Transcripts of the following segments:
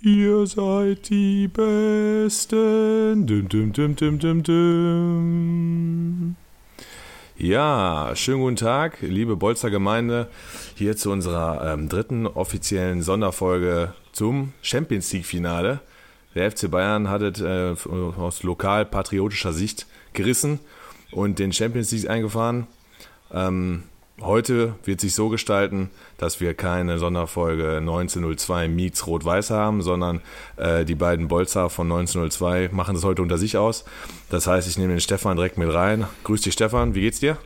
Ihr seid die Besten. Dum, dum, dum, dum, dum, dum. Ja, schönen guten Tag, liebe Bolzer Gemeinde, hier zu unserer ähm, dritten offiziellen Sonderfolge zum Champions League Finale. Der FC Bayern hat es äh, aus lokal patriotischer Sicht gerissen und den Champions League eingefahren. Ähm, heute wird sich so gestalten, dass wir keine Sonderfolge 1902 Meets Rot-Weiß haben, sondern äh, die beiden Bolzer von 1902 machen das heute unter sich aus. Das heißt, ich nehme den Stefan direkt mit rein. Grüß dich, Stefan. Wie geht's dir?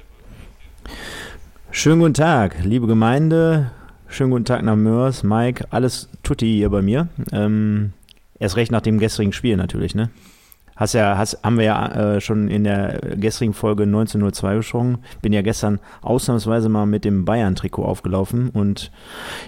Schönen guten Tag, liebe Gemeinde. Schönen guten Tag nach Mörs, Mike. Alles tutti hier bei mir. Ähm, erst recht nach dem gestrigen Spiel natürlich, ne? Hast ja, hast, haben wir ja äh, schon in der gestrigen Folge 1902 besprochen. Bin ja gestern ausnahmsweise mal mit dem Bayern-Trikot aufgelaufen und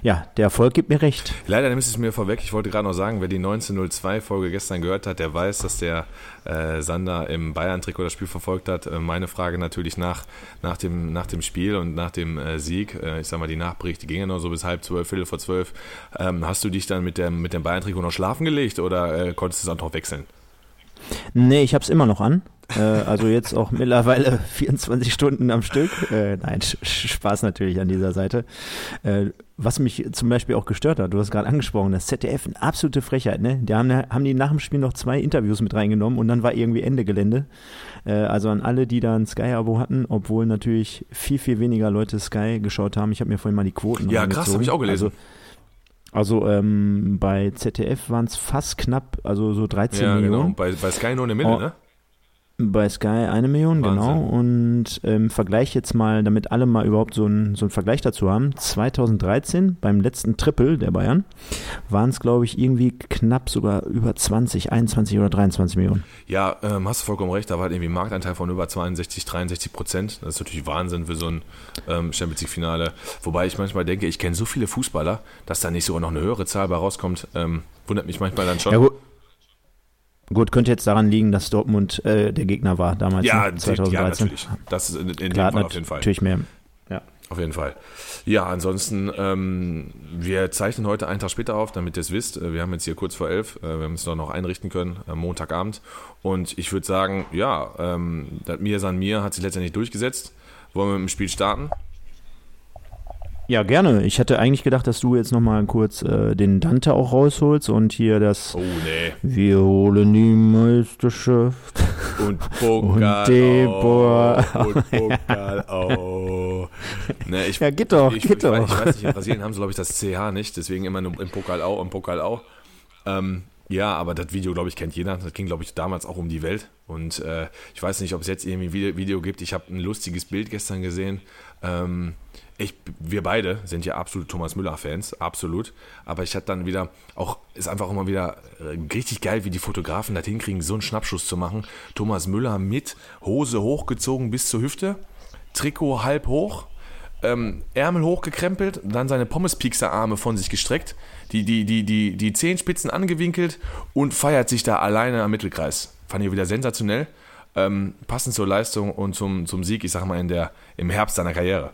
ja, der Erfolg gibt mir recht. Leider nimmst du es mir vorweg. Ich wollte gerade noch sagen, wer die 1902-Folge gestern gehört hat, der weiß, dass der äh, Sander im Bayern-Trikot das Spiel verfolgt hat. Äh, meine Frage natürlich nach, nach, dem, nach dem Spiel und nach dem äh, Sieg. Äh, ich sag mal, die Nachberichte gingen noch so bis halb zwölf, Viertel vor zwölf. Ähm, hast du dich dann mit dem, mit dem Bayern-Trikot noch schlafen gelegt oder äh, konntest du es auch noch wechseln? Nee, ich habe es immer noch an. Äh, also jetzt auch mittlerweile 24 Stunden am Stück. Äh, nein, Spaß natürlich an dieser Seite. Äh, was mich zum Beispiel auch gestört hat, du hast gerade angesprochen, das ZDF, eine absolute Frechheit, ne? Die haben, haben die nach dem Spiel noch zwei Interviews mit reingenommen und dann war irgendwie Ende Gelände. Äh, also an alle, die da ein Sky-Abo hatten, obwohl natürlich viel, viel weniger Leute Sky geschaut haben. Ich habe mir vorhin mal die Quoten Ja, krass, habe ich auch gelesen. Also, also ähm, bei ZDF waren es fast knapp, also so 13 ja, Millionen. Genau. Bei, bei Sky nur eine Mille, oh, ne? Bei Sky eine Million, Wahnsinn. genau. Und im ähm, Vergleich jetzt mal, damit alle mal überhaupt so einen so Vergleich dazu haben, 2013 beim letzten Triple der Bayern waren es, glaube ich, irgendwie knapp sogar über 20, 21 oder 23 Millionen. Ja, ähm, hast du vollkommen recht, da war halt irgendwie ein Marktanteil von über 62, 63 Prozent. Das ist natürlich Wahnsinn für so ein ähm, Champions League-Finale. Wobei ich manchmal denke, ich kenne so viele Fußballer, dass da nicht sogar noch eine höhere Zahl bei rauskommt. Ähm, wundert mich manchmal dann schon. Ja, gut. Könnte jetzt daran liegen, dass Dortmund äh, der Gegner war damals, ja, ne, 2013. Ja, natürlich. Das ist in, in Klar, dem Fall auf jeden Fall. Natürlich mehr. Ja. Auf jeden Fall. Ja, ansonsten, ähm, wir zeichnen heute einen Tag später auf, damit ihr es wisst. Äh, wir haben jetzt hier kurz vor elf, äh, wir haben es noch einrichten können, äh, Montagabend. Und ich würde sagen, ja, ähm, das Mir San Mir hat sich letztendlich durchgesetzt. Wollen wir mit dem Spiel starten? Ja, gerne. Ich hätte eigentlich gedacht, dass du jetzt nochmal kurz äh, den Dante auch rausholst und hier das Oh, nee. Wir holen die Meisterschaft. Und Pokal. Und Debor. Oh, und Pokal. Oh. Nee, ich, ja, geht doch, ich, geht ich, doch. Ich, ich weiß nicht, in Brasilien haben sie, glaube ich, das CH nicht. Deswegen immer nur im Pokal auch, im Pokal auch. Ähm, ja, aber das Video, glaube ich, kennt jeder. Das ging, glaube ich, damals auch um die Welt. Und äh, ich weiß nicht, ob es jetzt irgendwie ein Video gibt. Ich habe ein lustiges Bild gestern gesehen. Ähm, ich, wir beide sind ja absolut Thomas Müller-Fans, absolut. Aber ich hatte dann wieder, auch ist einfach immer wieder äh, richtig geil, wie die Fotografen das hinkriegen, so einen Schnappschuss zu machen. Thomas Müller mit Hose hochgezogen bis zur Hüfte, Trikot halb hoch, ähm, Ärmel hochgekrempelt, dann seine Pommespiekser-Arme von sich gestreckt, die, die, die, die, die Zehenspitzen angewinkelt und feiert sich da alleine am Mittelkreis. Fand ich wieder sensationell. Ähm, passend zur Leistung und zum, zum Sieg, ich sag mal, in der, im Herbst seiner Karriere.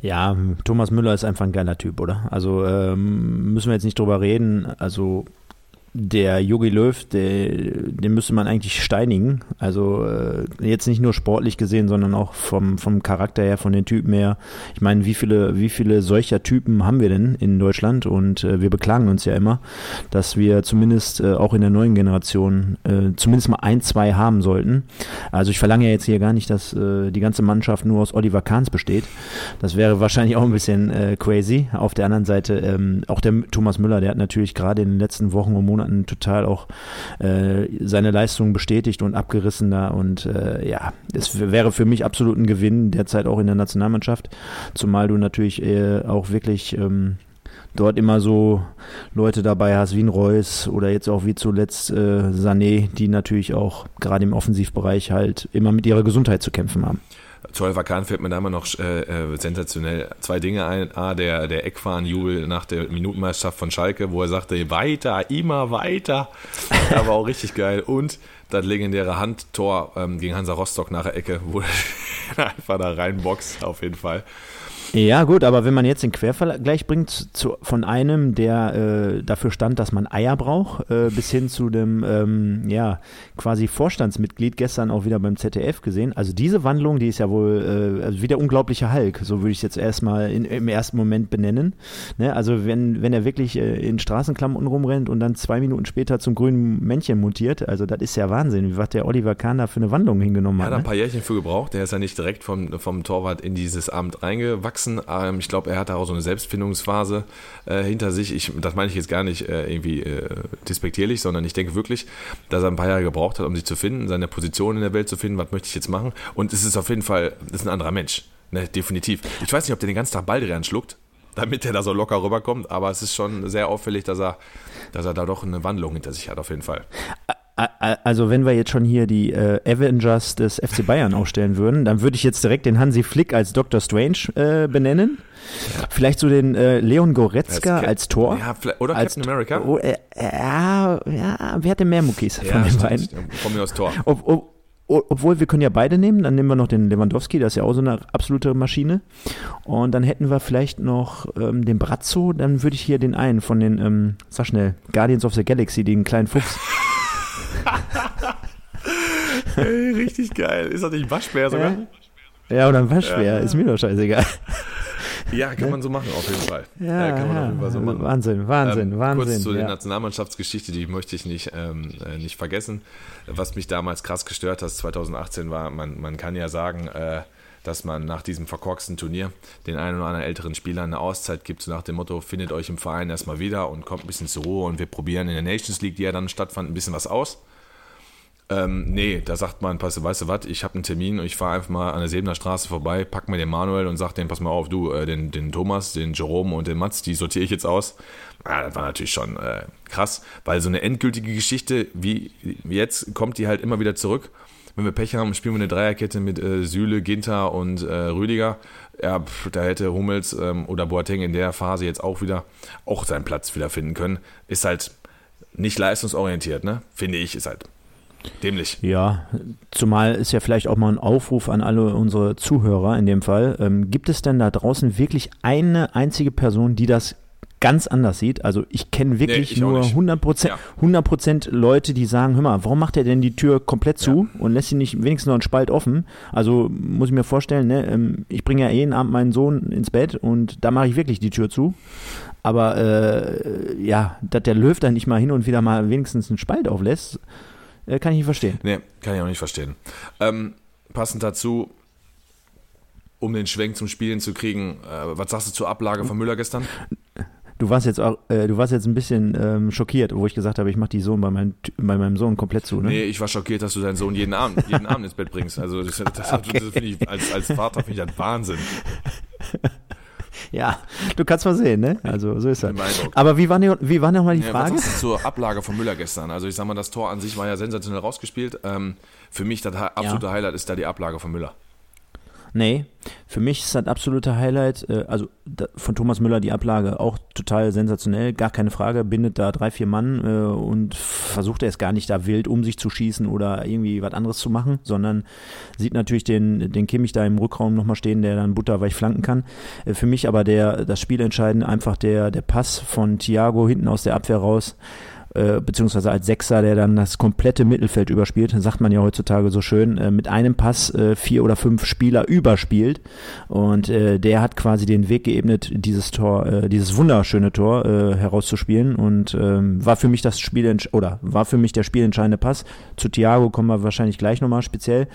Ja, Thomas Müller ist einfach ein geiler Typ, oder? Also ähm, müssen wir jetzt nicht drüber reden. Also der Jogi Löw, der, den müsste man eigentlich steinigen. Also äh, jetzt nicht nur sportlich gesehen, sondern auch vom, vom Charakter her, von den Typen her. Ich meine, wie viele, wie viele solcher Typen haben wir denn in Deutschland? Und äh, wir beklagen uns ja immer, dass wir zumindest äh, auch in der neuen Generation äh, zumindest mal ein, zwei haben sollten. Also ich verlange ja jetzt hier gar nicht, dass äh, die ganze Mannschaft nur aus Oliver Kahns besteht. Das wäre wahrscheinlich auch ein bisschen äh, crazy. Auf der anderen Seite ähm, auch der Thomas Müller, der hat natürlich gerade in den letzten Wochen und Monaten Monaten total auch äh, seine Leistungen bestätigt und abgerissen da. Und äh, ja, es wäre für mich absolut ein Gewinn, derzeit auch in der Nationalmannschaft. Zumal du natürlich äh, auch wirklich ähm, dort immer so Leute dabei hast wie ein Reus oder jetzt auch wie zuletzt äh, Sané, die natürlich auch gerade im Offensivbereich halt immer mit ihrer Gesundheit zu kämpfen haben. Zu Oliver Kahn fällt mir da immer noch äh, äh, sensationell zwei Dinge ein. A, der, der Eckfahren-Jubel nach der Minutenmeisterschaft von Schalke, wo er sagte, weiter, immer weiter. Das war auch richtig geil. Und das legendäre Handtor ähm, gegen Hansa Rostock nach der Ecke, wo er einfach da reinboxt, auf jeden Fall. Ja, gut, aber wenn man jetzt den Quervergleich bringt zu, von einem, der äh, dafür stand, dass man Eier braucht, äh, bis hin zu dem, ähm, ja, quasi Vorstandsmitglied gestern auch wieder beim ZDF gesehen. Also diese Wandlung, die ist ja wohl äh, also wie der unglaubliche Hulk, so würde ich es jetzt erstmal in, im ersten Moment benennen. Ne? Also wenn, wenn er wirklich äh, in Straßenklamotten rumrennt und dann zwei Minuten später zum grünen Männchen mutiert, also das ist ja Wahnsinn, wie was der Oliver Kahn da für eine Wandlung hingenommen hat. Er hat ne? ein paar Jährchen für gebraucht, der ist ja nicht direkt vom, vom Torwart in dieses Amt reingewachsen. Ähm, ich glaube, er hat da auch so eine Selbstfindungsphase äh, hinter sich. Ich, das meine ich jetzt gar nicht äh, irgendwie äh, despektierlich, sondern ich denke wirklich, dass er ein paar Jahre gebraucht hat, um sich zu finden, seine Position in der Welt zu finden, was möchte ich jetzt machen. Und es ist auf jeden Fall, ist ein anderer Mensch. Ne, definitiv. Ich weiß nicht, ob der den ganzen Tag Baldrian schluckt, damit er da so locker rüberkommt, aber es ist schon sehr auffällig, dass er, dass er da doch eine Wandlung hinter sich hat, auf jeden Fall. Also wenn wir jetzt schon hier die äh, Avengers des FC Bayern aufstellen würden, dann würde ich jetzt direkt den Hansi Flick als Doctor Strange äh, benennen. Ja. Vielleicht so den äh, Leon Goretzka als, als Tor. Ja, oder als Captain America. Oh, äh, ja, ja, wer hat denn mehr Muckis ja, von den beiden? Von mir aus Tor. Ob, ob, obwohl wir können ja beide nehmen, dann nehmen wir noch den Lewandowski, das ist ja auch so eine absolute Maschine. Und dann hätten wir vielleicht noch ähm, den Brazzo, dann würde ich hier den einen von den, ähm, sag schnell, Guardians of the Galaxy, den kleinen Fuchs. hey, richtig geil. Ist das nicht Waschbär sogar? Ja, oder ein Waschbär, ja. ist mir doch scheißegal. Ja, kann man so machen, auf jeden Fall. Ja, ja kann man ja. auf jeden Fall so machen. Wahnsinn, Wahnsinn, ähm, Wahnsinn. Kurz zu der Nationalmannschaftsgeschichte, die möchte ich nicht, ähm, äh, nicht vergessen. Was mich damals krass gestört hat, 2018 war, man, man kann ja sagen, äh, dass man nach diesem verkorksten Turnier den einen oder anderen älteren Spielern eine Auszeit gibt, so nach dem Motto, findet euch im Verein erstmal wieder und kommt ein bisschen zur Ruhe und wir probieren in der Nations League, die ja dann stattfand, ein bisschen was aus. Ähm, nee, da sagt man, pass, weißt du was, ich habe einen Termin und ich fahre einfach mal an der Sebener Straße vorbei, pack mir den Manuel und sag dem, pass mal auf, du, äh, den, den Thomas, den Jerome und den Mats, die sortiere ich jetzt aus. Ja, das war natürlich schon äh, krass, weil so eine endgültige Geschichte wie jetzt kommt die halt immer wieder zurück. Wenn wir Pech haben, spielen wir eine Dreierkette mit äh, Süle, Ginter und äh, Rüdiger. Ja, pff, da hätte Hummels ähm, oder Boateng in der Phase jetzt auch wieder auch seinen Platz wieder finden können. Ist halt nicht leistungsorientiert, ne? Finde ich, ist halt Dämlich. Ja, zumal ist ja vielleicht auch mal ein Aufruf an alle unsere Zuhörer in dem Fall. Ähm, gibt es denn da draußen wirklich eine einzige Person, die das ganz anders sieht. Also ich kenne wirklich nee, ich nur 100%, ja. 100 Leute, die sagen, hör mal, warum macht er denn die Tür komplett zu ja. und lässt sie nicht wenigstens noch einen Spalt offen? Also muss ich mir vorstellen, ne, ähm, ich bringe ja jeden Abend meinen Sohn ins Bett und da mache ich wirklich die Tür zu. Aber äh, ja, dass der Löw da nicht mal hin und wieder mal wenigstens einen Spalt auflässt, äh, kann ich nicht verstehen. Nee, kann ich auch nicht verstehen. Ähm, passend dazu, um den Schwenk zum Spielen zu kriegen, äh, was sagst du zur Ablage von Müller gestern? Du warst jetzt auch, äh, du warst jetzt ein bisschen ähm, schockiert, wo ich gesagt habe, ich mache die Sohn bei, mein, bei meinem Sohn komplett zu. Ne? Nee, ich war schockiert, dass du deinen Sohn jeden Abend, jeden Abend ins Bett bringst. Also das, das, okay. das finde ich als, als Vater finde ich das Wahnsinn. Ja, du kannst mal sehen, ne? Also so ist das. Aber wie war, wie war nochmal die ja, Frage? Was zur Ablage von Müller gestern? Also ich sag mal, das Tor an sich war ja sensationell rausgespielt. Ähm, für mich das absolute ja. Highlight ist da die Ablage von Müller. Nee, für mich ist das absolute Highlight, äh, also von Thomas Müller die Ablage auch total sensationell, gar keine Frage, bindet da drei, vier Mann äh, und versucht er es gar nicht da wild um sich zu schießen oder irgendwie was anderes zu machen, sondern sieht natürlich den, den Kimmich da im Rückraum nochmal stehen, der dann butterweich flanken kann. Äh, für mich aber der, das Spiel entscheidend einfach der, der Pass von Thiago hinten aus der Abwehr raus äh, beziehungsweise als Sechser, der dann das komplette Mittelfeld überspielt, sagt man ja heutzutage so schön, äh, mit einem Pass äh, vier oder fünf Spieler überspielt. Und äh, der hat quasi den Weg geebnet, dieses Tor, äh, dieses wunderschöne Tor äh, herauszuspielen. Und ähm, war für mich das Spiel oder war für mich der spielentscheidende Pass. Zu Thiago kommen wir wahrscheinlich gleich nochmal speziell.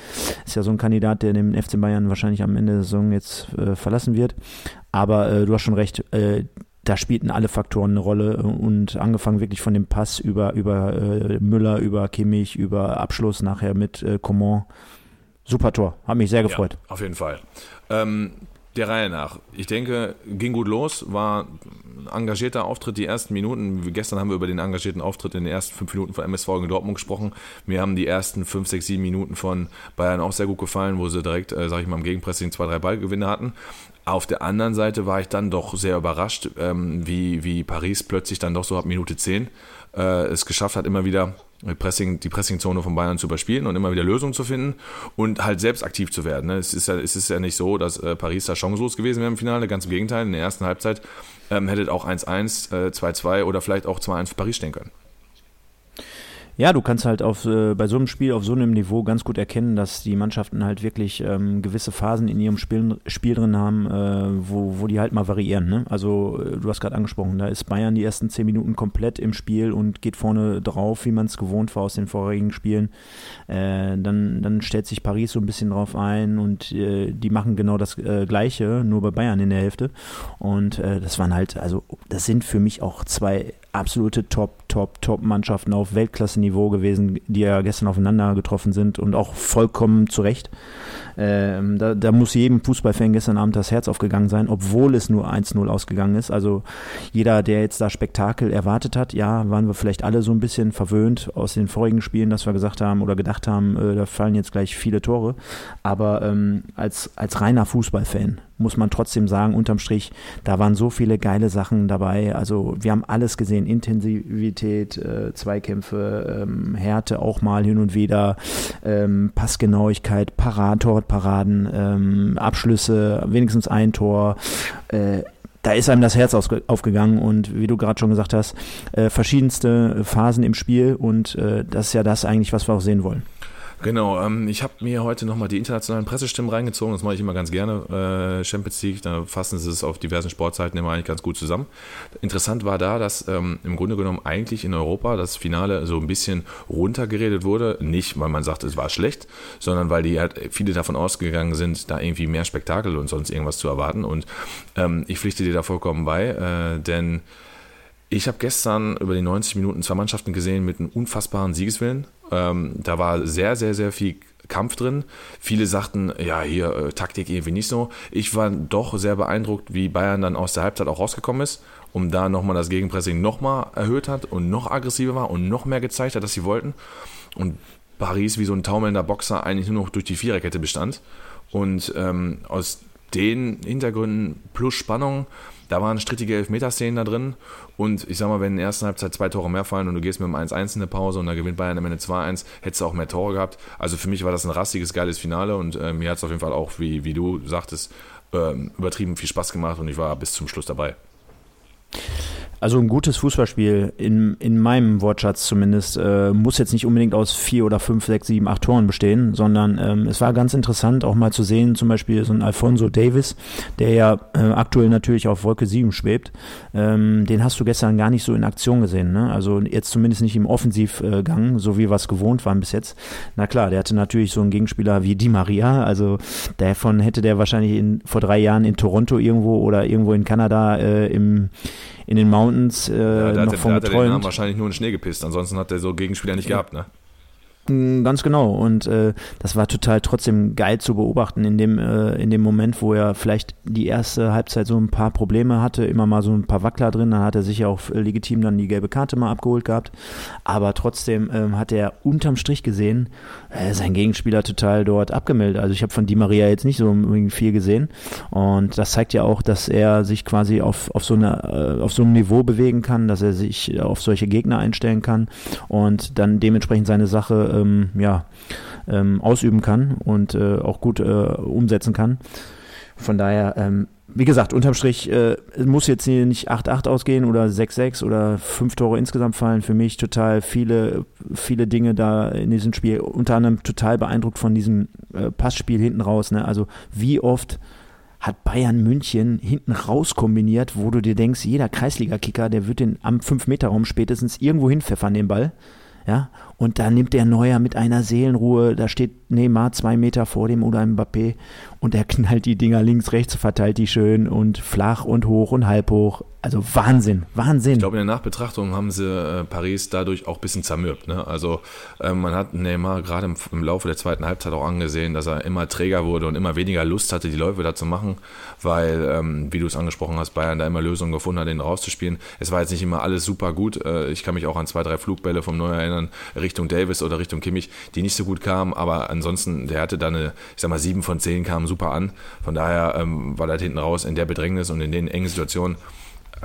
Ist ja so ein Kandidat, der den FC Bayern wahrscheinlich am Ende der Saison jetzt äh, verlassen wird. Aber äh, du hast schon recht, äh, da spielten alle Faktoren eine Rolle und angefangen wirklich von dem Pass über, über äh, Müller, über Kimmich, über Abschluss nachher mit äh, Coman. Super Tor, hat mich sehr gefreut. Ja, auf jeden Fall. Ähm, der Reihe nach. Ich denke, ging gut los, war ein engagierter Auftritt die ersten Minuten. Gestern haben wir über den engagierten Auftritt in den ersten fünf Minuten von MSV in Dortmund gesprochen. Mir haben die ersten fünf, sechs, sieben Minuten von Bayern auch sehr gut gefallen, wo sie direkt, äh, sag ich mal, im Gegenpressing zwei, drei Ballgewinne hatten. Auf der anderen Seite war ich dann doch sehr überrascht, ähm, wie, wie Paris plötzlich dann doch so ab Minute 10 äh, es geschafft hat, immer wieder die, Pressing, die Pressingzone von Bayern zu überspielen und immer wieder Lösungen zu finden und halt selbst aktiv zu werden. Ne? Es, ist ja, es ist ja nicht so, dass äh, Paris da chancenlos gewesen wäre im Finale, ganz im Gegenteil. In der ersten Halbzeit ähm, hätte auch 1-1, 2-2 äh, oder vielleicht auch 2-1 für Paris stehen können. Ja, du kannst halt auf, äh, bei so einem Spiel auf so einem Niveau ganz gut erkennen, dass die Mannschaften halt wirklich ähm, gewisse Phasen in ihrem Spiel, Spiel drin haben, äh, wo, wo die halt mal variieren. Ne? Also äh, du hast gerade angesprochen, da ist Bayern die ersten zehn Minuten komplett im Spiel und geht vorne drauf, wie man es gewohnt war aus den vorherigen Spielen. Äh, dann, dann stellt sich Paris so ein bisschen drauf ein und äh, die machen genau das äh, Gleiche, nur bei Bayern in der Hälfte. Und das waren halt, also das sind für mich auch zwei absolute Top, Top, Top-Mannschaften auf Weltklasse-Niveau gewesen, die ja gestern aufeinander getroffen sind und auch vollkommen zu Recht. Ähm, da, da, muss jedem Fußballfan gestern Abend das Herz aufgegangen sein, obwohl es nur 1-0 ausgegangen ist. Also jeder, der jetzt da Spektakel erwartet hat, ja, waren wir vielleicht alle so ein bisschen verwöhnt aus den vorigen Spielen, dass wir gesagt haben oder gedacht haben, äh, da fallen jetzt gleich viele Tore. Aber ähm, als, als reiner Fußballfan muss man trotzdem sagen, unterm Strich, da waren so viele geile Sachen dabei. Also wir haben alles gesehen, Intensivität, äh, Zweikämpfe, ähm, Härte auch mal hin und wieder, ähm, Passgenauigkeit, Parator, Rekordparaden, ähm, Abschlüsse, wenigstens ein Tor. Äh, da ist einem das Herz aufgegangen und wie du gerade schon gesagt hast, äh, verschiedenste Phasen im Spiel und äh, das ist ja das eigentlich, was wir auch sehen wollen. Genau, ähm, ich habe mir heute nochmal die internationalen Pressestimmen reingezogen, das mache ich immer ganz gerne, äh, Champions League, da fassen sie es auf diversen Sportseiten immer eigentlich ganz gut zusammen. Interessant war da, dass ähm, im Grunde genommen eigentlich in Europa das Finale so ein bisschen runtergeredet wurde, nicht weil man sagt, es war schlecht, sondern weil die halt viele davon ausgegangen sind, da irgendwie mehr Spektakel und sonst irgendwas zu erwarten. Und ähm, ich pflichte dir da vollkommen bei, äh, denn ich habe gestern über die 90 Minuten zwei Mannschaften gesehen mit einem unfassbaren Siegeswillen. Ähm, da war sehr, sehr, sehr viel Kampf drin. Viele sagten, ja, hier äh, Taktik irgendwie nicht so. Ich war doch sehr beeindruckt, wie Bayern dann aus der Halbzeit auch rausgekommen ist, um da nochmal das Gegenpressing nochmal erhöht hat und noch aggressiver war und noch mehr gezeigt hat, dass sie wollten. Und Paris wie so ein taumelnder Boxer eigentlich nur noch durch die Viererkette bestand. Und ähm, aus den Hintergründen plus Spannung da waren strittige Elfmeterszenen da drin. Und ich sag mal, wenn in der ersten Halbzeit zwei Tore mehr fallen und du gehst mit einem 1-1 in eine Pause und dann gewinnt Bayern am Ende 2-1, hättest du auch mehr Tore gehabt. Also für mich war das ein rastiges, geiles Finale und äh, mir hat es auf jeden Fall auch, wie, wie du sagtest, äh, übertrieben viel Spaß gemacht und ich war bis zum Schluss dabei. Also ein gutes Fußballspiel, in, in meinem Wortschatz zumindest, äh, muss jetzt nicht unbedingt aus vier oder fünf, sechs, sieben, acht Toren bestehen, sondern ähm, es war ganz interessant auch mal zu sehen, zum Beispiel so ein Alfonso Davis, der ja äh, aktuell natürlich auf Wolke 7 schwebt, ähm, den hast du gestern gar nicht so in Aktion gesehen. Ne? Also jetzt zumindest nicht im Offensivgang, so wie wir es gewohnt waren bis jetzt. Na klar, der hatte natürlich so einen Gegenspieler wie Di Maria, also davon hätte der wahrscheinlich in, vor drei Jahren in Toronto irgendwo oder irgendwo in Kanada äh, im in den Mountains äh, ja, noch hat, hat wahrscheinlich nur in Schnee gepisst, ansonsten hat er so Gegenspieler nicht gehabt, ne? Mm, ganz genau. Und äh, das war total trotzdem geil zu beobachten in dem, äh, in dem Moment, wo er vielleicht die erste Halbzeit so ein paar Probleme hatte, immer mal so ein paar Wackler drin, dann hat er sich ja auch legitim dann die gelbe Karte mal abgeholt gehabt. Aber trotzdem ähm, hat er unterm Strich gesehen, äh, sein Gegenspieler total dort abgemeldet. Also ich habe von Di Maria jetzt nicht so viel gesehen. Und das zeigt ja auch, dass er sich quasi auf, auf, so, eine, äh, auf so einem Niveau bewegen kann, dass er sich auf solche Gegner einstellen kann und dann dementsprechend seine Sache ähm, ja, ähm, ausüben kann und äh, auch gut äh, umsetzen kann. Von daher, ähm, wie gesagt, unterm Strich äh, muss jetzt hier nicht 8-8 ausgehen oder 6-6 oder fünf Tore insgesamt fallen. Für mich total viele, viele Dinge da in diesem Spiel. Unter anderem total beeindruckt von diesem äh, Passspiel hinten raus. Ne? Also wie oft hat Bayern München hinten raus kombiniert, wo du dir denkst, jeder Kreisliga-Kicker, der wird den am 5-Meter-Raum spätestens irgendwo hinpfeffern, den Ball. Ja, und da nimmt der Neuer mit einer Seelenruhe, da steht Neymar zwei Meter vor dem oder Mbappé und er knallt die Dinger links, rechts, verteilt die schön und flach und hoch und halb hoch. Also Wahnsinn, Wahnsinn. Ich glaube, in der Nachbetrachtung haben sie äh, Paris dadurch auch ein bisschen zermürbt. Ne? Also äh, man hat Neymar gerade im, im, Laufe der zweiten Halbzeit auch angesehen, dass er immer träger wurde und immer weniger Lust hatte, die Läufe da zu machen, weil, ähm, wie du es angesprochen hast, Bayern da immer Lösungen gefunden hat, ihn rauszuspielen. Es war jetzt nicht immer alles super gut. Äh, ich kann mich auch an zwei, drei Flugbälle vom Neuer erinnern, Richtung Davis oder Richtung Kimmich, die nicht so gut kamen, aber ansonsten, der hatte da eine, ich sag mal, sieben von zehn kamen super an. Von daher ähm, war er hinten raus in der Bedrängnis und in den engen Situationen,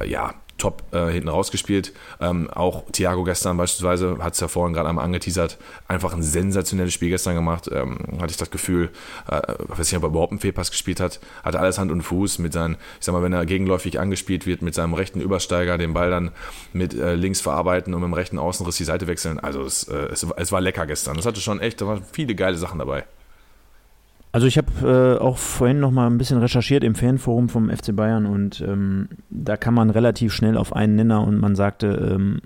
äh, ja, top äh, hinten rausgespielt. Ähm, auch Thiago gestern beispielsweise, hat es ja vorhin gerade einmal angeteasert, einfach ein sensationelles Spiel gestern gemacht. Ähm, hatte ich das Gefühl, äh, weiß nicht, ob er überhaupt einen Fehlpass gespielt hat, hatte alles Hand und Fuß mit seinen, ich sag mal, wenn er gegenläufig angespielt wird, mit seinem rechten Übersteiger, den Ball dann mit äh, links verarbeiten und mit dem rechten Außenriss die Seite wechseln. Also es, äh, es, es war lecker gestern. Es hatte schon echt, da waren viele geile Sachen dabei. Also ich habe äh, auch vorhin noch mal ein bisschen recherchiert im Fanforum vom FC Bayern und ähm, da kann man relativ schnell auf einen Nenner und man sagte, ähm,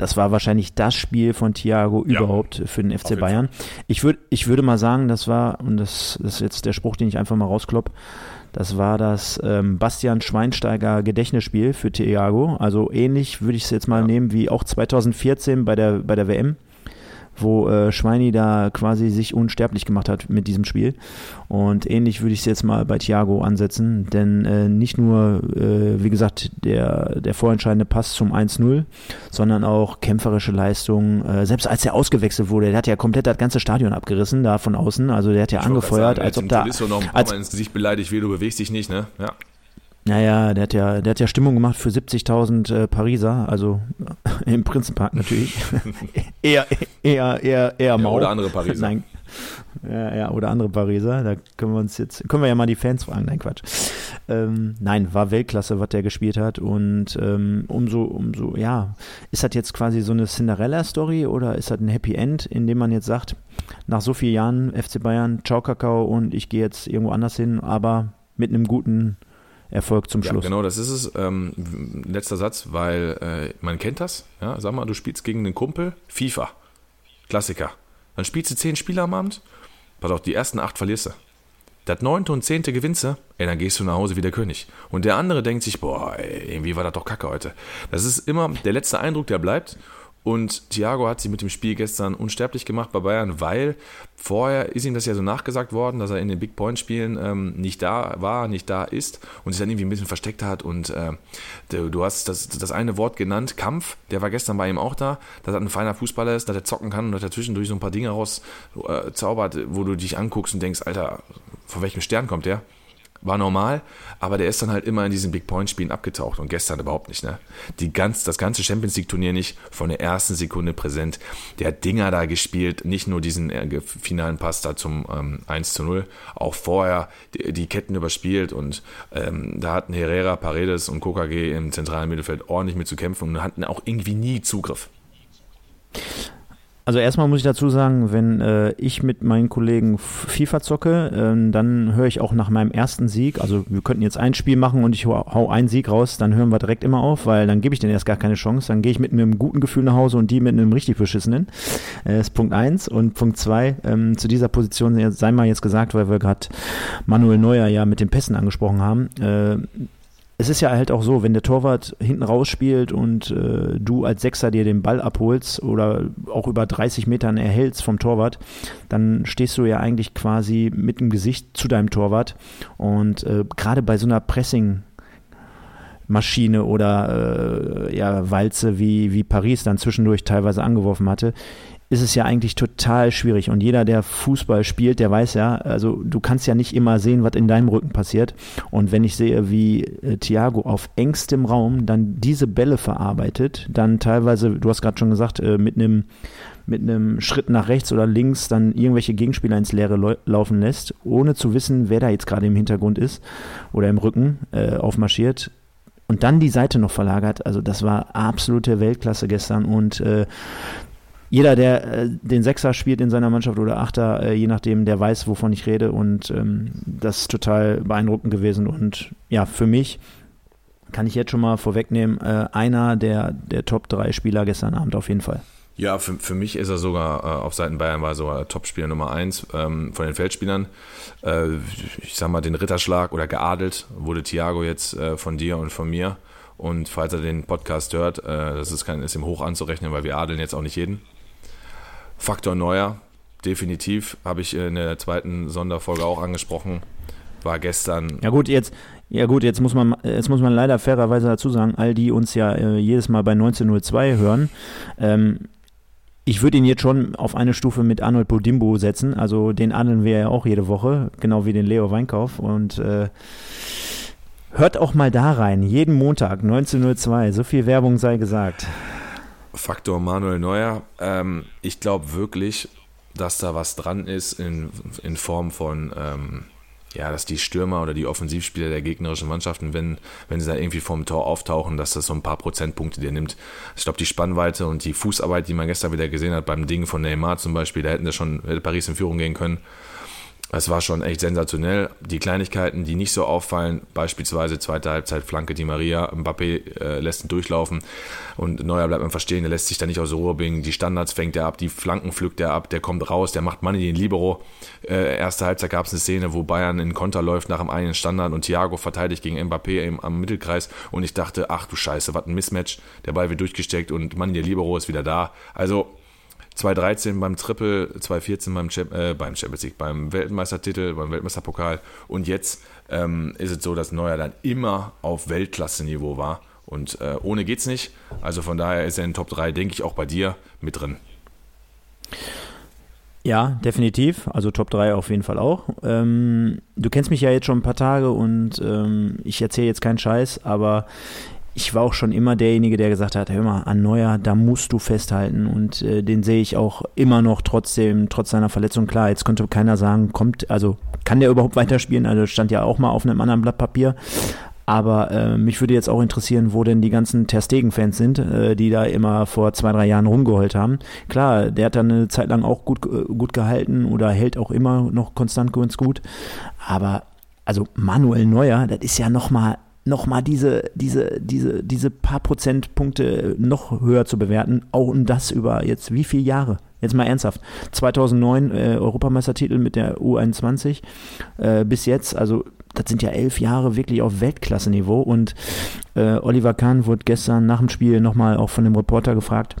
das war wahrscheinlich das Spiel von Thiago ja, überhaupt für den FC Bayern. Ich, würd, ich würde mal sagen, das war, und das, das ist jetzt der Spruch, den ich einfach mal rausklopp, das war das ähm, Bastian Schweinsteiger Gedächtnisspiel für Thiago. Also ähnlich würde ich es jetzt mal ja. nehmen wie auch 2014 bei der, bei der WM wo äh, Schweini da quasi sich unsterblich gemacht hat mit diesem Spiel. Und ähnlich würde ich es jetzt mal bei Thiago ansetzen, denn äh, nicht nur, äh, wie gesagt, der, der vorentscheidende Pass zum 1-0, sondern auch kämpferische Leistungen. Äh, selbst als er ausgewechselt wurde, der hat ja komplett das ganze Stadion abgerissen, da von außen. Also der hat ja ich angefeuert, sagen, als ob da. noch ein als, ins Gesicht beleidigt wie du bewegst dich nicht, ne? Ja. Naja, der hat ja, der hat ja Stimmung gemacht für 70.000 äh, Pariser, also im Prinzenpark natürlich. eher, eher, eher, eher Mau. Ja, oder andere Pariser. Nein. Ja, ja, oder andere Pariser. Da können wir uns jetzt, können wir ja mal die Fans fragen. Nein, Quatsch. Ähm, nein, war Weltklasse, was der gespielt hat. Und ähm, umso, umso, ja, ist das jetzt quasi so eine Cinderella-Story oder ist das ein Happy End, in dem man jetzt sagt, nach so vielen Jahren FC Bayern, ciao Kakao und ich gehe jetzt irgendwo anders hin, aber mit einem guten Erfolg zum Schluss. Ja, genau, das ist es. Ähm, letzter Satz, weil äh, man kennt das. Ja, sag mal, du spielst gegen einen Kumpel, FIFA, Klassiker. Dann spielst du zehn Spieler am Abend, pass auf, die ersten acht verlierst du. Das neunte und zehnte gewinnst du, ey, dann gehst du nach Hause wie der König. Und der andere denkt sich, boah, ey, irgendwie war das doch kacke heute. Das ist immer der letzte Eindruck, der bleibt. Und Thiago hat sie mit dem Spiel gestern unsterblich gemacht bei Bayern, weil vorher ist ihm das ja so nachgesagt worden, dass er in den Big Point Spielen ähm, nicht da war, nicht da ist und sich dann irgendwie ein bisschen versteckt hat. Und äh, du hast das, das eine Wort genannt, Kampf, der war gestern bei ihm auch da, dass er ein feiner Fußballer ist, dass er zocken kann und dass er zwischendurch so ein paar Dinge raus äh, wo du dich anguckst und denkst, Alter, von welchem Stern kommt der? War normal, aber der ist dann halt immer in diesen Big Point Spielen abgetaucht und gestern überhaupt nicht, ne? Die ganz, das ganze Champions League Turnier nicht von der ersten Sekunde präsent. Der hat Dinger da gespielt, nicht nur diesen äh, finalen Pass da zum ähm, 1 zu 0, auch vorher die, die Ketten überspielt und ähm, da hatten Herrera, Paredes und KKG im zentralen Mittelfeld ordentlich mit zu kämpfen und hatten auch irgendwie nie Zugriff. Also erstmal muss ich dazu sagen, wenn äh, ich mit meinen Kollegen FIFA zocke, äh, dann höre ich auch nach meinem ersten Sieg, also wir könnten jetzt ein Spiel machen und ich hau einen Sieg raus, dann hören wir direkt immer auf, weil dann gebe ich denen erst gar keine Chance. Dann gehe ich mit einem guten Gefühl nach Hause und die mit einem richtig beschissenen. Äh, ist Punkt eins Und Punkt zwei ähm, zu dieser Position sei mal jetzt gesagt, weil wir gerade Manuel Neuer ja mit den Pässen angesprochen haben. Äh, es ist ja halt auch so, wenn der Torwart hinten rausspielt und äh, du als Sechser dir den Ball abholst oder auch über 30 Metern erhältst vom Torwart, dann stehst du ja eigentlich quasi mit dem Gesicht zu deinem Torwart. Und äh, gerade bei so einer Pressing- Maschine oder äh, ja, Walze, wie, wie Paris dann zwischendurch teilweise angeworfen hatte, ist es ja eigentlich total schwierig. Und jeder, der Fußball spielt, der weiß ja, also du kannst ja nicht immer sehen, was in deinem Rücken passiert. Und wenn ich sehe, wie äh, Thiago auf engstem Raum dann diese Bälle verarbeitet, dann teilweise, du hast gerade schon gesagt, äh, mit einem mit einem Schritt nach rechts oder links dann irgendwelche Gegenspieler ins Leere laufen lässt, ohne zu wissen, wer da jetzt gerade im Hintergrund ist oder im Rücken äh, aufmarschiert, und dann die Seite noch verlagert. Also das war absolute Weltklasse gestern und äh, jeder, der äh, den Sechser spielt in seiner Mannschaft oder Achter, äh, je nachdem, der weiß, wovon ich rede. Und ähm, das ist total beeindruckend gewesen. Und ja, für mich kann ich jetzt schon mal vorwegnehmen, äh, einer der, der Top 3 Spieler gestern Abend auf jeden Fall. Ja, für, für mich ist er sogar äh, auf Seiten Bayern war sogar Topspieler Nummer 1 ähm, von den Feldspielern. Äh, ich sag mal, den Ritterschlag oder geadelt wurde Thiago jetzt äh, von dir und von mir. Und falls er den Podcast hört, äh, das ist, kein, ist ihm hoch anzurechnen, weil wir adeln jetzt auch nicht jeden. Faktor Neuer, definitiv, habe ich in der zweiten Sonderfolge auch angesprochen. War gestern. Ja gut, jetzt, ja gut, jetzt muss man, jetzt muss man leider fairerweise dazu sagen, all die uns ja äh, jedes Mal bei 1902 hören, ähm, ich würde ihn jetzt schon auf eine Stufe mit Arnold Bodimbo setzen. Also den adeln wir ja auch jede Woche, genau wie den Leo Weinkauf. Und äh, Hört auch mal da rein, jeden Montag 19.02 so viel Werbung sei gesagt. Faktor Manuel Neuer, ähm, ich glaube wirklich, dass da was dran ist in, in Form von, ähm, ja, dass die Stürmer oder die Offensivspieler der gegnerischen Mannschaften, wenn, wenn sie da irgendwie vorm Tor auftauchen, dass das so ein paar Prozentpunkte dir nimmt. Ich glaube, die Spannweite und die Fußarbeit, die man gestern wieder gesehen hat beim Ding von Neymar zum Beispiel, da hätten sie schon, hätte Paris in Führung gehen können. Es war schon echt sensationell. Die Kleinigkeiten, die nicht so auffallen, beispielsweise zweite Halbzeit Flanke Di Maria, Mbappé äh, lässt ihn durchlaufen und Neuer bleibt einfach stehen, der lässt sich da nicht aus der Ruhe bringen. Die Standards fängt er ab, die Flanken pflückt er ab, der kommt raus, der macht Money den Libero. Äh, erste Halbzeit gab es eine Szene, wo Bayern in Konter läuft nach einem einen Standard und Thiago verteidigt gegen Mbappé im, am Mittelkreis und ich dachte, ach du Scheiße, was ein Mismatch. Der Ball wird durchgesteckt und Money der Libero ist wieder da. Also 2013 beim Triple, 2014 beim, Champ äh, beim Champions League, beim Weltmeistertitel, beim Weltmeisterpokal und jetzt ähm, ist es so, dass Neuer dann immer auf Weltklasse-Niveau war und äh, ohne geht's nicht. Also von daher ist er in Top 3, denke ich, auch bei dir mit drin. Ja, definitiv. Also Top 3 auf jeden Fall auch. Ähm, du kennst mich ja jetzt schon ein paar Tage und ähm, ich erzähle jetzt keinen Scheiß, aber ich war auch schon immer derjenige, der gesagt hat, hör mal, an Neuer, da musst du festhalten und äh, den sehe ich auch immer noch trotzdem, trotz seiner Verletzung. Klar, jetzt konnte keiner sagen, kommt, also kann der überhaupt weiterspielen? Also stand ja auch mal auf einem anderen Blatt Papier. Aber äh, mich würde jetzt auch interessieren, wo denn die ganzen Ter Stegen-Fans sind, äh, die da immer vor zwei, drei Jahren rumgeheult haben. Klar, der hat dann eine Zeit lang auch gut, äh, gut gehalten oder hält auch immer noch konstant ganz gut. Aber also Manuel Neuer, das ist ja nochmal nochmal diese, diese, diese, diese paar Prozentpunkte noch höher zu bewerten, auch und das über jetzt wie viele Jahre? Jetzt mal ernsthaft. 2009 äh, Europameistertitel mit der U21 äh, bis jetzt, also das sind ja elf Jahre wirklich auf Weltklasse-Niveau und äh, Oliver Kahn wurde gestern nach dem Spiel nochmal auch von dem Reporter gefragt,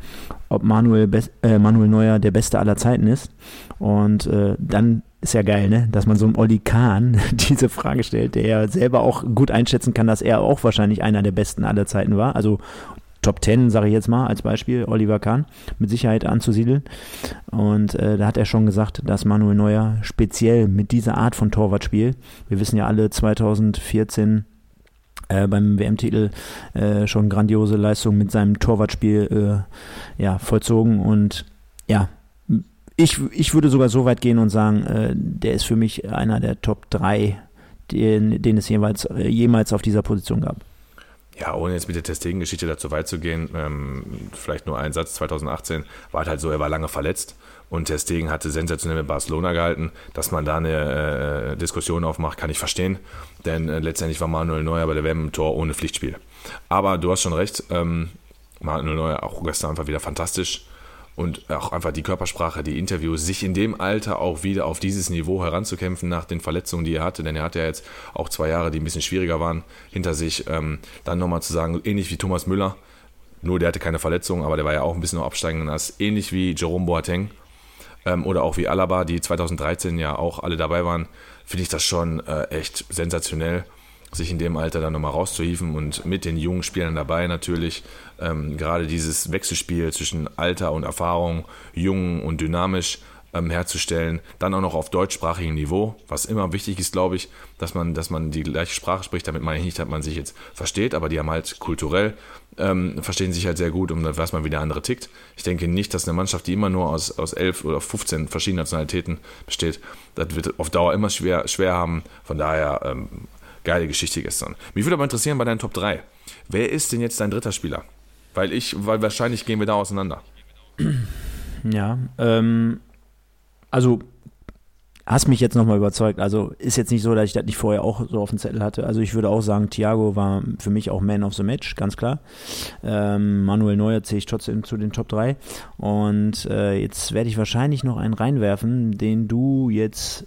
ob Manuel, Be äh, Manuel Neuer der Beste aller Zeiten ist und äh, dann ist ja geil, ne? Dass man so einem Olli Kahn diese Frage stellt, der ja selber auch gut einschätzen kann, dass er auch wahrscheinlich einer der besten aller Zeiten war. Also Top 10, sage ich jetzt mal als Beispiel, Oliver Kahn, mit Sicherheit anzusiedeln. Und äh, da hat er schon gesagt, dass Manuel Neuer speziell mit dieser Art von Torwartspiel, wir wissen ja alle 2014 äh, beim WM-Titel äh, schon grandiose Leistung mit seinem Torwartspiel äh, ja, vollzogen und ja, ich, ich würde sogar so weit gehen und sagen, äh, der ist für mich einer der Top 3, den, den es jemals, äh, jemals auf dieser Position gab. Ja, ohne jetzt mit der Testegen-Geschichte dazu weit zu gehen, ähm, vielleicht nur ein Satz, 2018 war halt so, er war lange verletzt und Testegen hatte sensationell mit Barcelona gehalten. Dass man da eine äh, Diskussion aufmacht, kann ich verstehen, denn äh, letztendlich war Manuel Neuer bei der WM im Tor ohne Pflichtspiel. Aber du hast schon recht, ähm, Manuel Neuer auch gestern einfach wieder fantastisch und auch einfach die Körpersprache, die Interviews, sich in dem Alter auch wieder auf dieses Niveau heranzukämpfen nach den Verletzungen, die er hatte, denn er hatte ja jetzt auch zwei Jahre, die ein bisschen schwieriger waren, hinter sich, ähm, dann nochmal zu sagen, ähnlich wie Thomas Müller, nur der hatte keine Verletzungen, aber der war ja auch ein bisschen noch absteigend als ähnlich wie Jerome Boateng ähm, oder auch wie Alaba, die 2013 ja auch alle dabei waren, finde ich das schon äh, echt sensationell sich in dem Alter dann nochmal rauszuhieven. Und mit den jungen Spielern dabei natürlich ähm, gerade dieses Wechselspiel zwischen Alter und Erfahrung, jung und dynamisch ähm, herzustellen, dann auch noch auf deutschsprachigem Niveau, was immer wichtig ist, glaube ich, dass man, dass man die gleiche Sprache spricht, damit meine ich nicht, dass man sich jetzt versteht, aber die haben halt kulturell, ähm, verstehen sich halt sehr gut und dann weiß man, wie der andere tickt. Ich denke nicht, dass eine Mannschaft, die immer nur aus, aus elf oder 15 verschiedenen Nationalitäten besteht, das wird auf Dauer immer schwer, schwer haben. Von daher ähm, Geile Geschichte gestern. Mich würde aber interessieren bei deinen Top 3. Wer ist denn jetzt dein dritter Spieler? Weil ich, weil wahrscheinlich gehen wir da auseinander. Ja, ähm, also hast mich jetzt nochmal überzeugt. Also ist jetzt nicht so, dass ich das nicht vorher auch so auf dem Zettel hatte. Also ich würde auch sagen, Thiago war für mich auch Man of the Match, ganz klar. Ähm, Manuel Neuer zähle ich trotzdem zu den Top 3. Und äh, jetzt werde ich wahrscheinlich noch einen reinwerfen, den du jetzt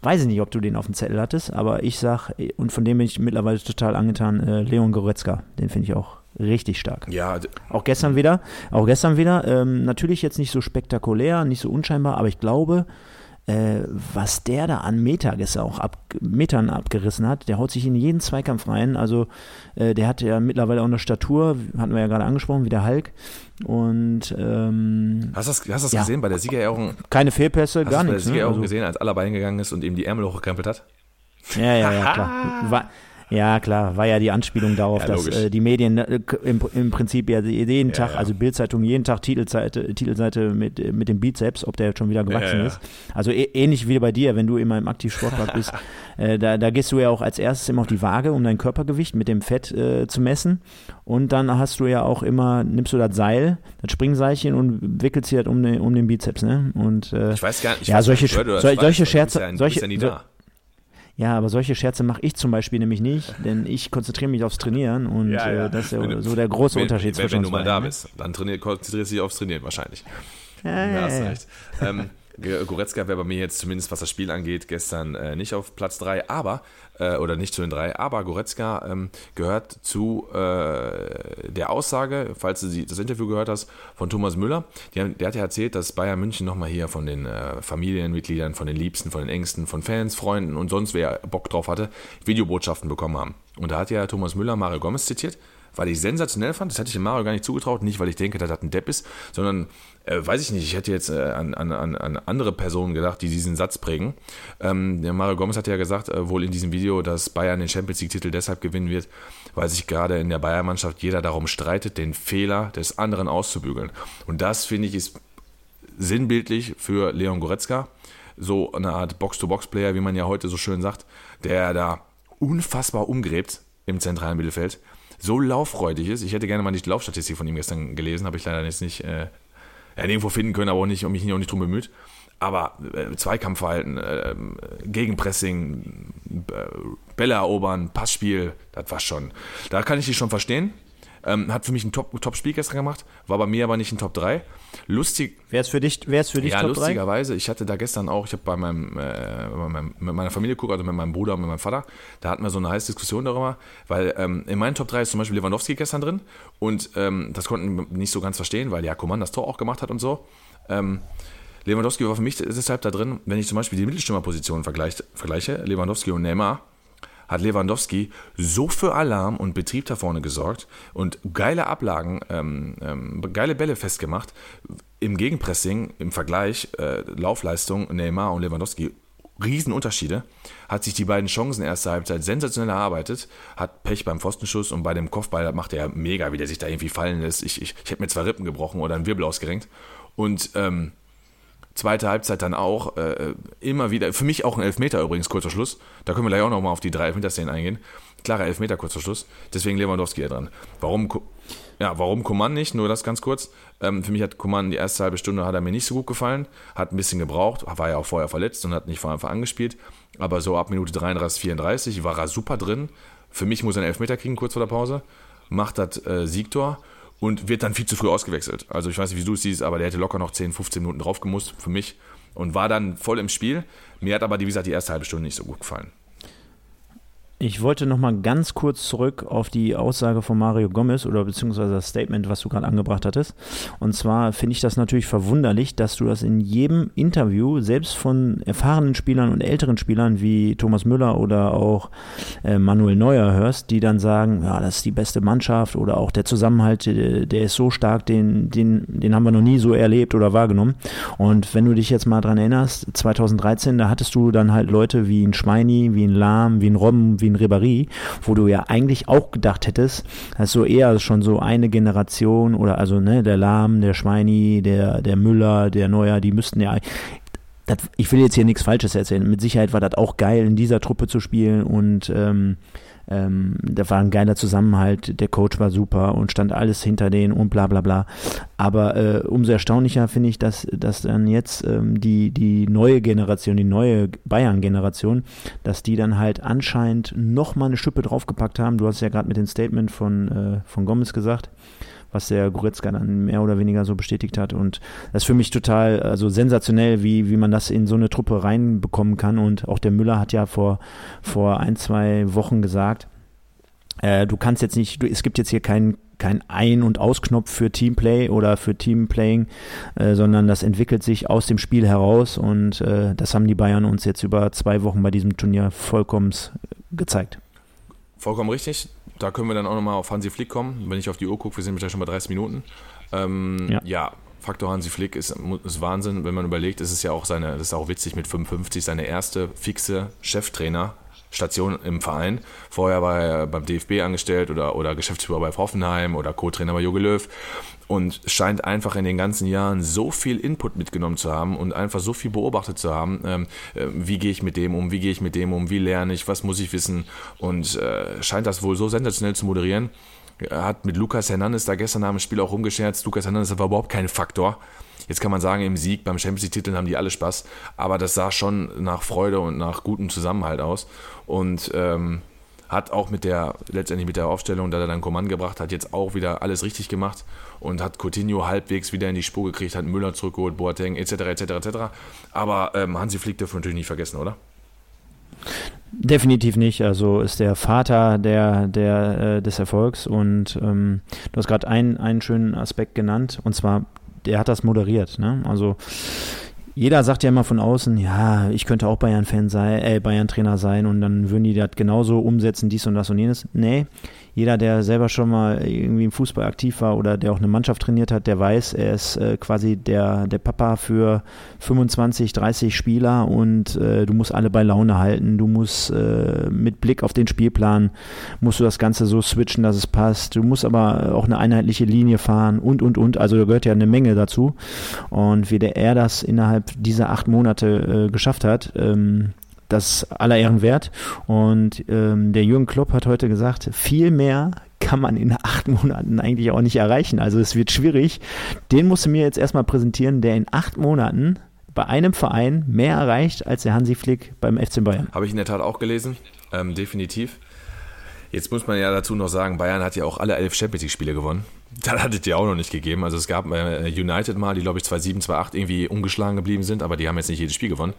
weiß ich nicht, ob du den auf dem Zettel hattest, aber ich sag, und von dem bin ich mittlerweile total angetan, äh, Leon Goretzka, den finde ich auch richtig stark. Ja. Auch gestern wieder, auch gestern wieder, ähm, natürlich jetzt nicht so spektakulär, nicht so unscheinbar, aber ich glaube, äh, was der da an Meter auch ab, Metern abgerissen hat. Der haut sich in jeden Zweikampf rein. Also äh, der hat ja mittlerweile auch eine Statur, hatten wir ja gerade angesprochen, wie der Hulk. Und ähm, hast du das, hast das ja. gesehen bei der Siegerehrung? Keine Fehlpässe, hast gar nichts. Bei der ne? Siegerehrung ne? also, gesehen, als Alaba hingegangen ist und ihm die Ärmel hochgekrempelt hat? Ja, ja, ja, klar. War, Ja, klar, war ja die Anspielung darauf, ja, dass äh, die Medien äh, im, im, Prinzip ja jeden Tag, ja. also Bildzeitung jeden Tag Titelseite, Titelseite mit, mit dem Bizeps, ob der jetzt schon wieder gewachsen ist. Also äh, ähnlich wie bei dir, wenn du immer im Aktivsportpark bist, äh, da, da, gehst du ja auch als erstes immer auf die Waage, um dein Körpergewicht mit dem Fett äh, zu messen. Und dann hast du ja auch immer, nimmst du das Seil, das Springseilchen und wickelst dir das um den, um den Bizeps, ne? Und äh, ich weiß gar nicht, ja, solche, so, solche Scherze, solche, ja ja, aber solche Scherze mache ich zum Beispiel nämlich nicht, denn ich konzentriere mich aufs Trainieren und ja, ja. Äh, das ist ja so der große wenn, Unterschied wenn, zwischen uns. Wenn du mal da ne? bist, dann konzentrierst du dich aufs Trainieren wahrscheinlich. Ja, ja, hast recht. Ähm, Goretzka wäre bei mir jetzt zumindest, was das Spiel angeht, gestern äh, nicht auf Platz 3, aber, äh, oder nicht zu den drei, aber Goretzka ähm, gehört zu äh, der Aussage, falls du das Interview gehört hast, von Thomas Müller. Haben, der hat ja erzählt, dass Bayern München nochmal hier von den äh, Familienmitgliedern, von den Liebsten, von den Ängsten, von Fans, Freunden und sonst wer Bock drauf hatte, Videobotschaften bekommen haben. Und da hat ja Thomas Müller Mario Gomez zitiert weil ich sensationell fand. Das hätte ich dem Mario gar nicht zugetraut. Nicht, weil ich denke, dass das ein Depp ist, sondern, äh, weiß ich nicht, ich hätte jetzt äh, an, an, an andere Personen gedacht, die diesen Satz prägen. Ähm, der Mario Gomez hat ja gesagt, äh, wohl in diesem Video, dass Bayern den Champions League-Titel deshalb gewinnen wird, weil sich gerade in der Bayern-Mannschaft jeder darum streitet, den Fehler des anderen auszubügeln. Und das, finde ich, ist sinnbildlich für Leon Goretzka. So eine Art Box-to-Box-Player, wie man ja heute so schön sagt, der da unfassbar umgräbt im zentralen Mittelfeld so lauffreudig ist. Ich hätte gerne mal die Laufstatistik von ihm gestern gelesen, habe ich leider jetzt nicht äh, ja, nirgendwo finden können, aber auch nicht, und mich auch nicht drum bemüht. Aber äh, Zweikampfverhalten, äh, Gegenpressing, äh, Bälle erobern, Passspiel, das war schon. Da kann ich dich schon verstehen. Ähm, hat für mich ein Top-Spiel Top gestern gemacht, war bei mir aber nicht ein Top 3. Lustig. Wer ist für dich, wer ist für dich ja, Top 3? lustigerweise, ich hatte da gestern auch, ich habe bei meinem, äh, bei meinem, mit meiner Familie geguckt, also mit meinem Bruder und mit meinem Vater, da hatten wir so eine heiße Diskussion darüber, weil ähm, in meinen Top 3 ist zum Beispiel Lewandowski gestern drin und ähm, das konnten wir nicht so ganz verstehen, weil ja Coman das Tor auch gemacht hat und so. Ähm, Lewandowski war für mich deshalb da drin, wenn ich zum Beispiel die Mittelstürmerpositionen vergleiche, vergleiche Lewandowski und Neymar, hat Lewandowski so für Alarm und Betrieb da vorne gesorgt und geile Ablagen, ähm, ähm, geile Bälle festgemacht. Im Gegenpressing, im Vergleich, äh, Laufleistung, Neymar und Lewandowski, Riesenunterschiede. Hat sich die beiden Chancen erster Halbzeit sensationell erarbeitet, hat Pech beim Pfostenschuss und bei dem Kopfball macht er mega, wie der sich da irgendwie fallen lässt. Ich, ich, ich hätte mir zwei Rippen gebrochen oder einen Wirbel ausgerenkt. Und ähm, Zweite Halbzeit dann auch äh, immer wieder, für mich auch ein Elfmeter übrigens, kurzer Schluss. Da können wir gleich auch nochmal auf die drei Elfmeter-Szenen eingehen. Klarer Elfmeter, kurzer Schluss. Deswegen Lewandowski ja dran. Warum, ja, warum Coman nicht? Nur das ganz kurz. Ähm, für mich hat Coman die erste halbe Stunde hat er mir nicht so gut gefallen. Hat ein bisschen gebraucht, war ja auch vorher verletzt und hat nicht von Anfang an gespielt. Aber so ab Minute 33, 34 war er super drin. Für mich muss er einen Elfmeter kriegen, kurz vor der Pause. Macht das äh, Siegtor und wird dann viel zu früh ausgewechselt. Also ich weiß nicht, wie du es siehst, aber der hätte locker noch 10, 15 Minuten drauf gemusst für mich und war dann voll im Spiel. Mir hat aber, wie gesagt, die erste halbe Stunde nicht so gut gefallen. Ich wollte noch mal ganz kurz zurück auf die Aussage von Mario Gomez oder beziehungsweise das Statement, was du gerade angebracht hattest. Und zwar finde ich das natürlich verwunderlich, dass du das in jedem Interview, selbst von erfahrenen Spielern und älteren Spielern wie Thomas Müller oder auch äh, Manuel Neuer hörst, die dann sagen, ja, das ist die beste Mannschaft oder auch der Zusammenhalt, äh, der ist so stark, den, den, den haben wir noch nie so erlebt oder wahrgenommen. Und wenn du dich jetzt mal dran erinnerst, 2013, da hattest du dann halt Leute wie ein Schweini, wie ein Lahm, wie ein Robben, wie wie ein Ribéry, wo du ja eigentlich auch gedacht hättest, dass so eher schon so eine Generation oder also ne, der Lahm, der Schweini, der, der Müller, der Neuer, die müssten ja das, ich will jetzt hier nichts Falsches erzählen. Mit Sicherheit war das auch geil, in dieser Truppe zu spielen und ähm, ähm, da war ein geiler Zusammenhalt, der Coach war super und stand alles hinter denen und bla bla bla. Aber äh, umso erstaunlicher finde ich, dass, dass dann jetzt ähm, die, die neue Generation, die neue Bayern-Generation, dass die dann halt anscheinend nochmal eine Schippe draufgepackt haben. Du hast ja gerade mit dem Statement von, äh, von Gomez gesagt was der Goretzka dann mehr oder weniger so bestätigt hat. Und das ist für mich total also sensationell, wie, wie man das in so eine Truppe reinbekommen kann. Und auch der Müller hat ja vor, vor ein, zwei Wochen gesagt, äh, du kannst jetzt nicht, du, es gibt jetzt hier keinen kein Ein- und Ausknopf für Teamplay oder für Teamplaying, äh, sondern das entwickelt sich aus dem Spiel heraus und äh, das haben die Bayern uns jetzt über zwei Wochen bei diesem Turnier vollkommen gezeigt. Vollkommen richtig da können wir dann auch nochmal auf Hansi Flick kommen. Wenn ich auf die Uhr gucke, wir sind ja schon bei 30 Minuten. Ähm, ja. ja. Faktor Hansi Flick ist, ist, Wahnsinn, wenn man überlegt, ist es ja auch seine, das ist auch witzig mit 55, seine erste fixe Cheftrainer Station im Verein. Vorher war er beim DFB angestellt oder, oder Geschäftsführer bei Hoffenheim oder Co-Trainer bei Jogi Löw und scheint einfach in den ganzen Jahren so viel Input mitgenommen zu haben und einfach so viel beobachtet zu haben. Ähm, äh, wie gehe ich mit dem um? Wie gehe ich mit dem um? Wie lerne ich? Was muss ich wissen? Und äh, scheint das wohl so sensationell zu moderieren. Er hat mit Lukas Hernandez da gestern nach dem Spiel auch rumgescherzt. Lukas Hernandez war überhaupt kein Faktor. Jetzt kann man sagen, im Sieg, beim Champions League-Titeln haben die alle Spaß, aber das sah schon nach Freude und nach gutem Zusammenhalt aus. Und ähm, hat auch mit der, letztendlich mit der Aufstellung, da er dann Command gebracht hat, jetzt auch wieder alles richtig gemacht und hat Coutinho halbwegs wieder in die Spur gekriegt, hat Müller zurückgeholt, Boateng etc. etc. etc. Aber ähm, Hansi Flick dürfen wir natürlich nicht vergessen, oder? Definitiv nicht. Also ist der Vater der, der, äh, des Erfolgs und ähm, du hast gerade einen, einen schönen Aspekt genannt und zwar, der hat das moderiert. Ne? Also jeder sagt ja immer von außen, ja, ich könnte auch Bayern-Fan sein, äh, Bayern-Trainer sein und dann würden die das genauso umsetzen, dies und das und jenes. Nee, jeder, der selber schon mal irgendwie im Fußball aktiv war oder der auch eine Mannschaft trainiert hat, der weiß, er ist äh, quasi der, der Papa für 25, 30 Spieler und äh, du musst alle bei Laune halten. Du musst äh, mit Blick auf den Spielplan, musst du das Ganze so switchen, dass es passt. Du musst aber auch eine einheitliche Linie fahren und, und, und. Also da gehört ja eine Menge dazu. Und wie der er das innerhalb dieser acht Monate äh, geschafft hat, ähm, das aller Ehren wert. Und ähm, der Jürgen Klopp hat heute gesagt, viel mehr kann man in acht Monaten eigentlich auch nicht erreichen. Also es wird schwierig. Den musst du mir jetzt erstmal präsentieren, der in acht Monaten bei einem Verein mehr erreicht als der Hansi Flick beim FC Bayern. Habe ich in der Tat auch gelesen, ähm, definitiv. Jetzt muss man ja dazu noch sagen, Bayern hat ja auch alle elf Champions League-Spiele gewonnen. Das hat es ja auch noch nicht gegeben. Also es gab äh, United mal, die glaube ich 2-7, 2-8 irgendwie ungeschlagen geblieben sind, aber die haben jetzt nicht jedes Spiel gewonnen.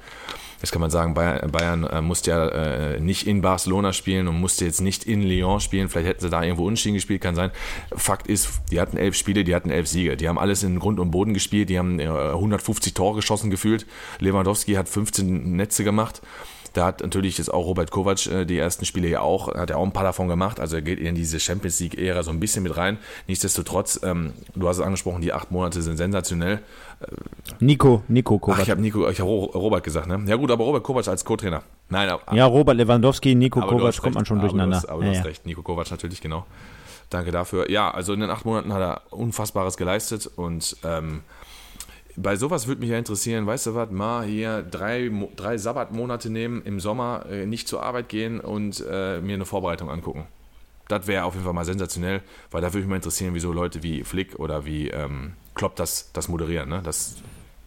Jetzt kann man sagen, Bayern, Bayern äh, musste ja äh, nicht in Barcelona spielen und musste jetzt nicht in Lyon spielen. Vielleicht hätten sie da irgendwo unentschieden gespielt, kann sein. Fakt ist, die hatten elf Spiele, die hatten elf Siege. Die haben alles in Grund und Boden gespielt, die haben 150 Tore geschossen gefühlt. Lewandowski hat 15 Netze gemacht. Da hat natürlich jetzt auch Robert Kovac äh, die ersten Spiele ja auch, hat er auch ein paar davon gemacht. Also er geht in diese Champions League-Ära so ein bisschen mit rein. Nichtsdestotrotz, ähm, du hast es angesprochen, die acht Monate sind sensationell. Nico, Nico Kovac. Ach, ich habe Nico, ich habe Robert gesagt, ne? Ja gut, aber Robert Kovac als Co-Trainer. Nein, aber, ja, Robert Lewandowski, Nico Kovac kommt man schon durcheinander. Aber du hast, aber ja, du hast recht, Nico Kovac natürlich, genau. Danke dafür. Ja, also in den acht Monaten hat er Unfassbares geleistet und ähm, bei sowas würde mich ja interessieren, weißt du was, mal hier drei, drei Sabbatmonate nehmen, im Sommer äh, nicht zur Arbeit gehen und äh, mir eine Vorbereitung angucken. Das wäre auf jeden Fall mal sensationell, weil da würde mich mal interessieren, wieso Leute wie Flick oder wie ähm, Klopp das, das moderieren. Ne? Das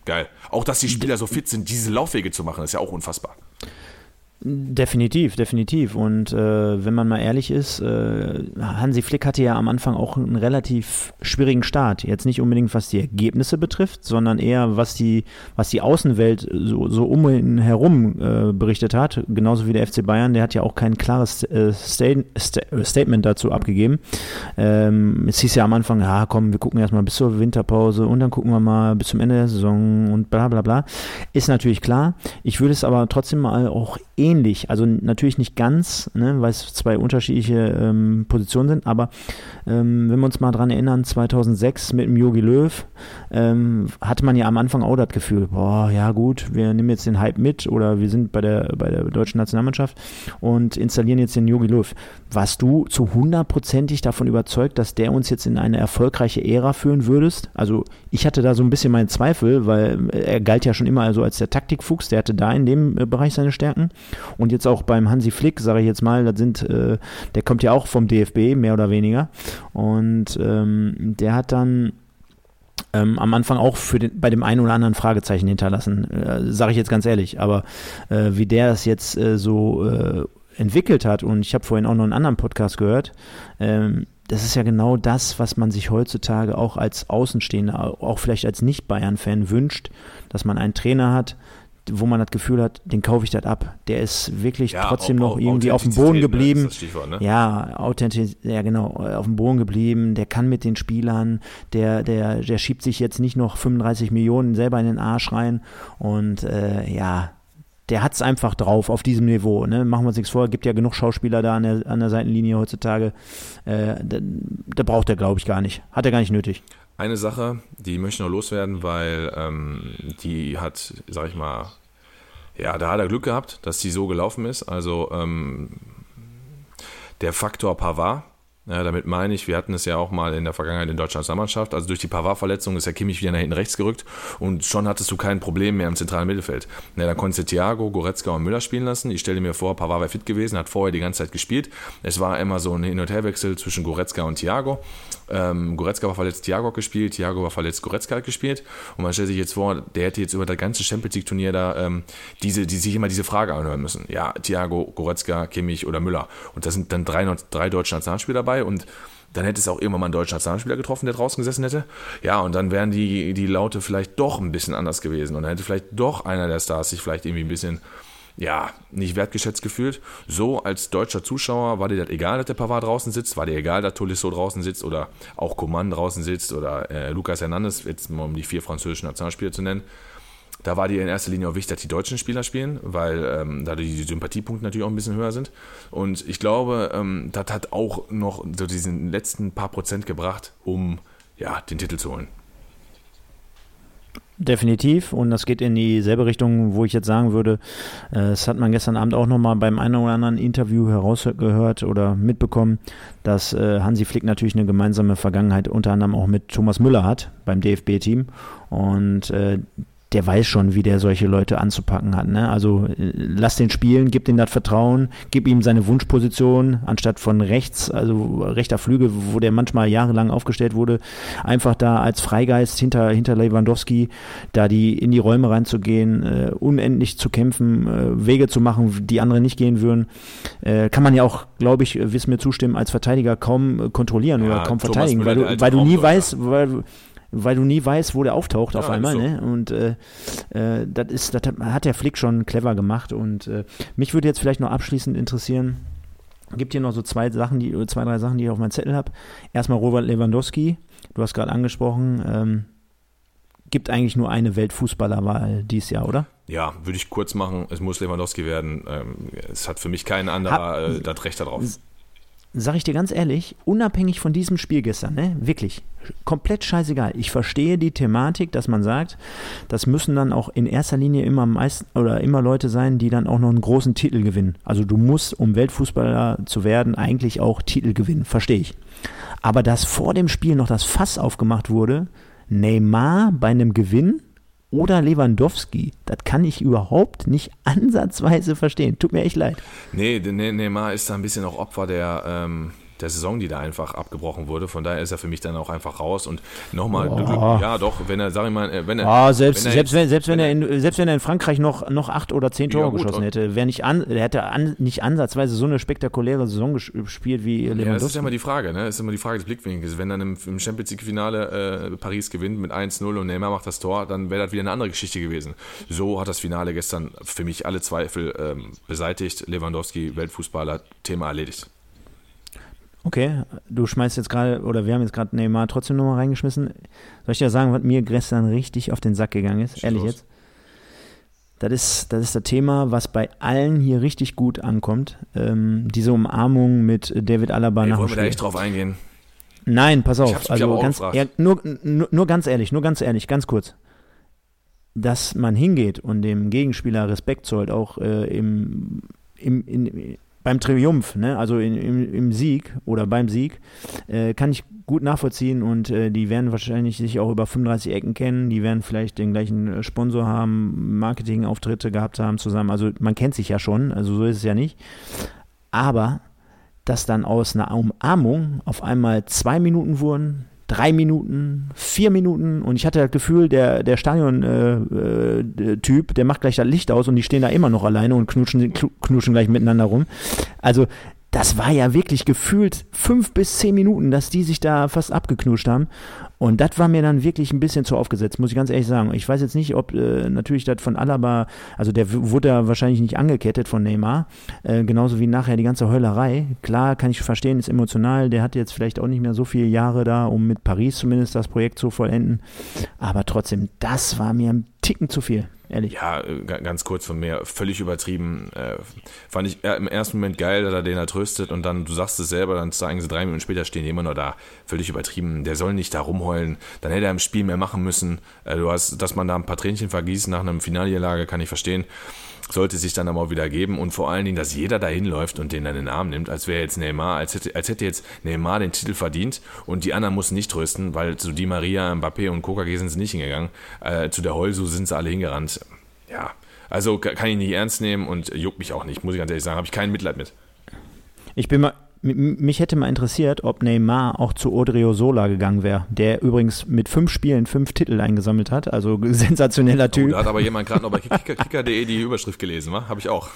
geil. Auch, dass die Spieler so fit sind, diese Laufwege zu machen, ist ja auch unfassbar. Definitiv, definitiv. Und äh, wenn man mal ehrlich ist, äh, Hansi Flick hatte ja am Anfang auch einen relativ schwierigen Start. Jetzt nicht unbedingt, was die Ergebnisse betrifft, sondern eher, was die, was die Außenwelt so, so um ihn herum äh, berichtet hat. Genauso wie der FC Bayern, der hat ja auch kein klares äh, Stat Statement dazu abgegeben. Ähm, es hieß ja am Anfang, ja komm, wir gucken erstmal bis zur Winterpause und dann gucken wir mal bis zum Ende der Saison und bla bla bla. Ist natürlich klar. Ich würde es aber trotzdem mal auch ähnlich, also natürlich nicht ganz, ne, weil es zwei unterschiedliche ähm, Positionen sind, aber ähm, wenn wir uns mal dran erinnern, 2006 mit dem Yogi Löw, ähm, hatte man ja am Anfang auch das Gefühl, boah, ja gut, wir nehmen jetzt den Hype mit oder wir sind bei der, bei der deutschen Nationalmannschaft und installieren jetzt den Yogi Löw. Warst du zu hundertprozentig davon überzeugt, dass der uns jetzt in eine erfolgreiche Ära führen würdest? Also ich hatte da so ein bisschen meinen Zweifel, weil er galt ja schon immer also als der Taktikfuchs, der hatte da in dem äh, Bereich seine Stärken. Und jetzt auch beim Hansi Flick, sage ich jetzt mal, das sind, äh, der kommt ja auch vom DFB, mehr oder weniger. Und ähm, der hat dann ähm, am Anfang auch für den, bei dem einen oder anderen Fragezeichen hinterlassen, äh, sage ich jetzt ganz ehrlich. Aber äh, wie der das jetzt äh, so äh, entwickelt hat, und ich habe vorhin auch noch einen anderen Podcast gehört, ähm, das ist ja genau das, was man sich heutzutage auch als Außenstehender, auch vielleicht als Nicht-Bayern-Fan wünscht, dass man einen Trainer hat, wo man das Gefühl hat, den kaufe ich das ab. Der ist wirklich ja, trotzdem noch irgendwie auf dem Boden ne, geblieben. Ne? Ja, authentisch, ja genau, auf dem Boden geblieben. Der kann mit den Spielern, der, der, der schiebt sich jetzt nicht noch 35 Millionen selber in den Arsch rein. Und äh, ja, der hat es einfach drauf auf diesem Niveau. Ne? Machen wir uns nichts vor, gibt ja genug Schauspieler da an der, an der Seitenlinie heutzutage. Äh, da, da braucht er, glaube ich, gar nicht. Hat er gar nicht nötig. Eine Sache, die möchte ich noch loswerden, weil ähm, die hat, sag ich mal, Ja, da hat er Glück gehabt, dass die so gelaufen ist. Also ähm, der Faktor Pavard, ja, damit meine ich, wir hatten es ja auch mal in der Vergangenheit in Deutschlands Nationalmannschaft. Also durch die Pavard-Verletzung ist der Kimmich wieder nach hinten rechts gerückt und schon hattest du kein Problem mehr im zentralen Mittelfeld. Ja, dann konntest du Thiago, Goretzka und Müller spielen lassen. Ich stelle mir vor, Pavard wäre fit gewesen, hat vorher die ganze Zeit gespielt. Es war immer so ein Hin- und Herwechsel zwischen Goretzka und Thiago. Ähm, Goretzka war verletzt, Thiago hat gespielt, Thiago war verletzt, Goretzka hat gespielt. Und man stellt sich jetzt vor, der hätte jetzt über das ganze Champions League-Turnier da ähm, diese, die sich immer diese Frage anhören müssen. Ja, Thiago, Goretzka, Kimmich oder Müller. Und da sind dann drei, drei deutsche Nationalspieler dabei und dann hätte es auch irgendwann mal einen deutschen Nationalspieler getroffen, der draußen gesessen hätte. Ja, und dann wären die, die Laute vielleicht doch ein bisschen anders gewesen. Und dann hätte vielleicht doch einer der Stars sich vielleicht irgendwie ein bisschen, ja, nicht wertgeschätzt gefühlt. So als deutscher Zuschauer war dir das egal, dass der Pavard draußen sitzt, war dir egal, dass Tolisso draußen sitzt oder auch Coman draußen sitzt oder äh, Lucas Hernandez, jetzt mal um die vier französischen Nationalspieler zu nennen da war dir in erster Linie auch wichtig, dass die deutschen Spieler spielen, weil ähm, da die Sympathiepunkte natürlich auch ein bisschen höher sind. Und ich glaube, ähm, das hat auch noch so diesen letzten paar Prozent gebracht, um ja, den Titel zu holen. Definitiv. Und das geht in dieselbe Richtung, wo ich jetzt sagen würde, äh, das hat man gestern Abend auch nochmal beim einen oder anderen Interview herausgehört oder mitbekommen, dass äh, Hansi Flick natürlich eine gemeinsame Vergangenheit unter anderem auch mit Thomas Müller hat beim DFB-Team. Und äh, der weiß schon, wie der solche Leute anzupacken hat. Ne? Also äh, lass den spielen, gib ihm das Vertrauen, gib ihm seine Wunschposition, anstatt von rechts, also rechter Flügel, wo der manchmal jahrelang aufgestellt wurde, einfach da als Freigeist hinter, hinter Lewandowski, da die in die Räume reinzugehen, äh, unendlich zu kämpfen, äh, Wege zu machen, die andere nicht gehen würden, äh, kann man ja auch, glaube ich, wissen mir zustimmen, als Verteidiger kaum äh, kontrollieren ja, oder kaum Thomas verteidigen, weil du, weil du nie weißt, weil weil du nie weißt, wo der auftaucht ja, auf einmal. So. Ne? Und äh, äh, das ist, das hat der Flick schon clever gemacht. Und äh, mich würde jetzt vielleicht noch abschließend interessieren. Gibt hier noch so zwei Sachen, die, zwei, drei Sachen, die ich auf meinem Zettel habe. Erstmal Robert Lewandowski, du hast gerade angesprochen, ähm, gibt eigentlich nur eine Weltfußballerwahl dieses Jahr, oder? Ja, würde ich kurz machen. Es muss Lewandowski werden. Ähm, es hat für mich kein anderer Hab, äh, das Recht darauf sag ich dir ganz ehrlich, unabhängig von diesem Spiel gestern, ne, wirklich, komplett scheißegal. Ich verstehe die Thematik, dass man sagt, das müssen dann auch in erster Linie immer meist oder immer Leute sein, die dann auch noch einen großen Titel gewinnen. Also du musst, um Weltfußballer zu werden, eigentlich auch Titel gewinnen, verstehe ich. Aber dass vor dem Spiel noch das Fass aufgemacht wurde, Neymar bei einem Gewinn oder Lewandowski. Das kann ich überhaupt nicht ansatzweise verstehen. Tut mir echt leid. Nee, Neymar ist da ein bisschen auch Opfer der, ähm, der Saison, die da einfach abgebrochen wurde. Von daher ist er für mich dann auch einfach raus. Und nochmal, oh. ja doch, wenn er, sag ich mal, äh, wenn er. Oh, selbst, wenn er selbst, wenn, selbst, wenn, er in, selbst wenn er in Frankreich noch, noch acht oder zehn Tore ja, geschossen hätte, wäre nicht an, er hätte an, nicht ansatzweise so eine spektakuläre Saison gespielt wie Lewandowski. Ja, das ist ja immer die Frage, ne? Das ist immer die Frage des Blickwinkels. Wenn dann im, im Champions League-Finale äh, Paris gewinnt mit 1-0 und Neymar macht das Tor, dann wäre das wieder eine andere Geschichte gewesen. So hat das Finale gestern für mich alle Zweifel ähm, beseitigt. Lewandowski, Weltfußballer, Thema erledigt. Okay, du schmeißt jetzt gerade, oder wir haben jetzt gerade Neymar trotzdem nochmal reingeschmissen. Soll ich dir sagen, was mir gestern richtig auf den Sack gegangen ist? Schluss. Ehrlich jetzt? Das ist, das ist das Thema, was bei allen hier richtig gut ankommt. Ähm, diese Umarmung mit David Alaba Ey, nach Wollen wir da echt drauf eingehen? Nein, pass auf. Also ganz, ehr, nur, nur, nur ganz ehrlich, nur ganz ehrlich, ganz kurz. Dass man hingeht und dem Gegenspieler Respekt zollt, auch äh, im, im, in, beim Triumph, ne? also in, im, im, Sieg oder beim Sieg, äh, kann ich gut nachvollziehen und äh, die werden wahrscheinlich sich auch über 35 Ecken kennen, die werden vielleicht den gleichen äh, Sponsor haben, Marketingauftritte gehabt haben zusammen, also man kennt sich ja schon, also so ist es ja nicht. Aber dass dann aus einer Umarmung auf einmal zwei Minuten wurden, drei Minuten, vier Minuten und ich hatte das Gefühl, der, der Stadion-Typ, äh, äh, der macht gleich das Licht aus und die stehen da immer noch alleine und knutschen, knutschen gleich miteinander rum. Also das war ja wirklich gefühlt fünf bis zehn Minuten, dass die sich da fast abgeknuscht haben. Und das war mir dann wirklich ein bisschen zu aufgesetzt, muss ich ganz ehrlich sagen. Ich weiß jetzt nicht, ob äh, natürlich das von Alaba, also der wurde da wahrscheinlich nicht angekettet von Neymar, äh, genauso wie nachher die ganze Heulerei. Klar, kann ich verstehen, ist emotional. Der hat jetzt vielleicht auch nicht mehr so viele Jahre da, um mit Paris zumindest das Projekt zu vollenden. Aber trotzdem, das war mir ein Ticken zu viel ehrlich. Ja, äh, ganz kurz von mir, völlig übertrieben. Äh, fand ich im ersten Moment geil, dass er den ertröstet und dann, du sagst es selber, dann zeigen sie drei Minuten später, stehen die immer noch da. Völlig übertrieben. Der soll nicht da rumheulen. Dann hätte er im Spiel mehr machen müssen. Äh, du hast, dass man da ein paar Tränchen vergießt nach einem Finalniederlage, kann ich verstehen. Sollte sich dann aber auch wieder geben und vor allen Dingen, dass jeder da hinläuft und den dann in den Arm nimmt, als wäre jetzt Neymar, als hätte, als hätte jetzt Neymar den Titel verdient und die anderen mussten nicht trösten, weil zu Di Maria, Mbappé und Kokage sind sie nicht hingegangen. Äh, zu der Heulsu sind sie alle hingerannt. Ja, also kann ich nicht ernst nehmen und juckt mich auch nicht, muss ich ganz ehrlich sagen, habe ich kein Mitleid mit. Ich bin mal, mich hätte mal interessiert, ob Neymar auch zu Odriozola gegangen wäre, der übrigens mit fünf Spielen fünf Titel eingesammelt hat, also sensationeller Typ. Oh, da hat aber jemand gerade noch bei kicker.de die Überschrift gelesen, wa? Habe ich auch.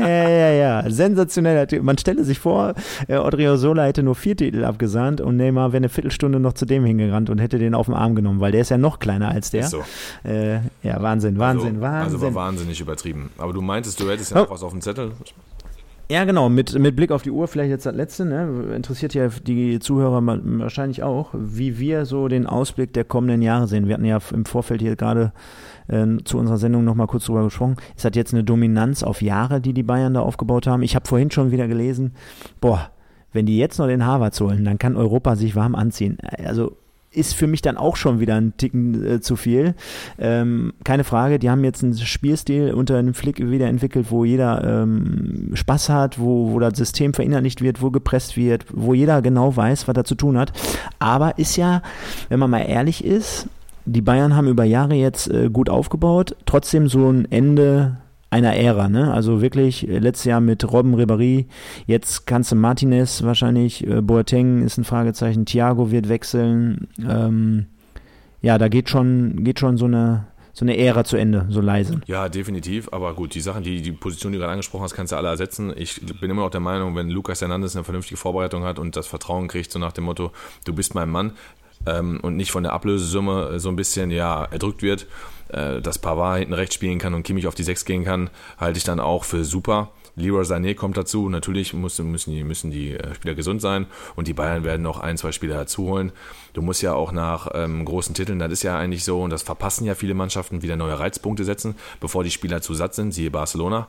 Ja, ja, ja, ja, sensationeller Typ. Man stelle sich vor, äh, Odriozola hätte nur vier Titel abgesandt und Neymar wäre eine Viertelstunde noch zu dem hingerannt und hätte den auf den Arm genommen, weil der ist ja noch kleiner als der. Ist so. Äh, ja, Wahnsinn, Wahnsinn, also, Wahnsinn. Also war wahnsinnig übertrieben. Aber du meintest, du hättest ja noch oh. was auf dem Zettel. Ja, genau, mit, mit Blick auf die Uhr, vielleicht jetzt das letzte, ne? interessiert ja die Zuhörer wahrscheinlich auch, wie wir so den Ausblick der kommenden Jahre sehen. Wir hatten ja im Vorfeld hier gerade äh, zu unserer Sendung nochmal kurz drüber gesprochen. Es hat jetzt eine Dominanz auf Jahre, die die Bayern da aufgebaut haben. Ich habe vorhin schon wieder gelesen, boah, wenn die jetzt noch den Harvard holen, dann kann Europa sich warm anziehen. Also ist für mich dann auch schon wieder ein Ticken äh, zu viel. Ähm, keine Frage, die haben jetzt einen Spielstil unter einem Flick wieder entwickelt, wo jeder ähm, Spaß hat, wo, wo das System verinnerlicht wird, wo gepresst wird, wo jeder genau weiß, was er zu tun hat. Aber ist ja, wenn man mal ehrlich ist, die Bayern haben über Jahre jetzt äh, gut aufgebaut, trotzdem so ein Ende einer Ära, ne? Also wirklich äh, letztes Jahr mit Robben Ribéry, jetzt kannst du Martinez wahrscheinlich, äh, Boateng ist ein Fragezeichen, Thiago wird wechseln. Ähm, ja, da geht schon, geht schon so eine so eine Ära zu Ende, so leise. Ja, definitiv. Aber gut, die Sachen, die, die Position, die du gerade angesprochen hast, kannst du alle ersetzen. Ich bin immer noch der Meinung, wenn Lukas Hernandez eine vernünftige Vorbereitung hat und das Vertrauen kriegt, so nach dem Motto, du bist mein Mann ähm, und nicht von der Ablösesumme so ein bisschen ja erdrückt wird, äh, dass Pavard hinten rechts spielen kann und Kimmich auf die 6 gehen kann, halte ich dann auch für super. Leroy Sané kommt dazu. Natürlich müssen, müssen, die, müssen die äh, Spieler gesund sein und die Bayern werden noch ein, zwei Spieler dazu holen. Du musst ja auch nach ähm, großen Titeln, das ist ja eigentlich so, und das verpassen ja viele Mannschaften, wieder neue Reizpunkte setzen, bevor die Spieler zu satt sind, siehe Barcelona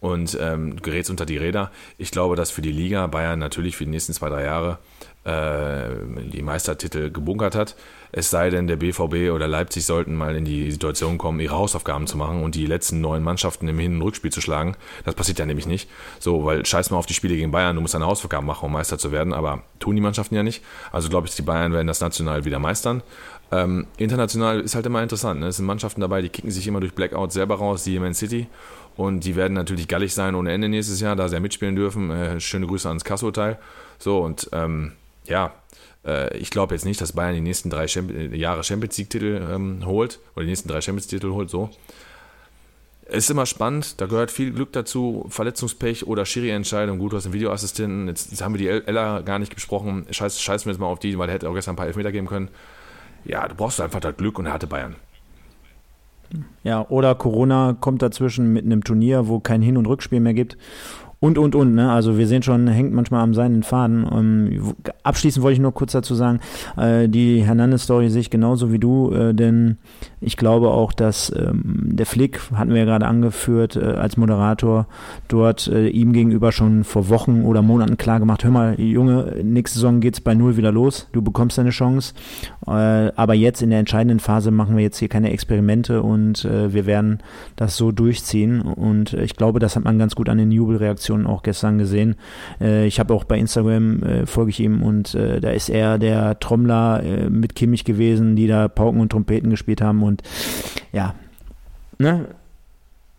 und ähm, gerätst unter die Räder. Ich glaube, dass für die Liga Bayern natürlich für die nächsten zwei, drei Jahre äh, die Meistertitel gebunkert hat. Es sei denn, der BVB oder Leipzig sollten mal in die Situation kommen, ihre Hausaufgaben zu machen und die letzten neun Mannschaften im Hin- und Rückspiel zu schlagen. Das passiert ja nämlich nicht. So, weil scheiß mal auf die Spiele gegen Bayern, du musst deine Hausaufgaben machen, um Meister zu werden, aber tun die Mannschaften ja nicht. Also glaube ich, die Bayern werden das national wieder meistern. Ähm, international ist halt immer interessant. Ne? Es sind Mannschaften dabei, die kicken sich immer durch Blackout selber raus, die Man City. Und die werden natürlich gallig sein ohne Ende nächstes Jahr, da sie ja mitspielen dürfen. Äh, schöne Grüße ans Kasso-Teil. So, und ähm, ja, äh, ich glaube jetzt nicht, dass Bayern die nächsten drei äh, Jahre Champions League-Titel ähm, holt oder die nächsten drei Champions League-Titel holt, so. Ist immer spannend, da gehört viel Glück dazu, Verletzungspech oder Schiri-Entscheidung. Gut, du hast einen Videoassistenten, jetzt, jetzt haben wir die Ella gar nicht besprochen. Scheiß, scheißen wir jetzt mal auf die, weil er hätte auch gestern ein paar Elfmeter geben können. Ja, du brauchst einfach das Glück und er hatte Bayern. Ja, oder Corona kommt dazwischen mit einem Turnier, wo kein Hin- und Rückspiel mehr gibt und, und, und. Ne? Also wir sehen schon, hängt manchmal am seinen Faden. Ähm, abschließend wollte ich nur kurz dazu sagen, äh, die Hernandez-Story sehe ich genauso wie du, äh, denn ich glaube auch, dass ähm, der Flick, hatten wir ja gerade angeführt, äh, als Moderator dort äh, ihm gegenüber schon vor Wochen oder Monaten klar gemacht, hör mal, Junge, nächste Saison geht's bei Null wieder los, du bekommst deine Chance. Äh, aber jetzt in der entscheidenden Phase machen wir jetzt hier keine Experimente und äh, wir werden das so durchziehen. Und ich glaube, das hat man ganz gut an den Jubelreaktionen Aktionen auch gestern gesehen. Äh, ich habe auch bei Instagram äh, folge ich ihm und äh, da ist er der Trommler äh, mit Kimmich gewesen, die da Pauken und Trompeten gespielt haben und ja, ne?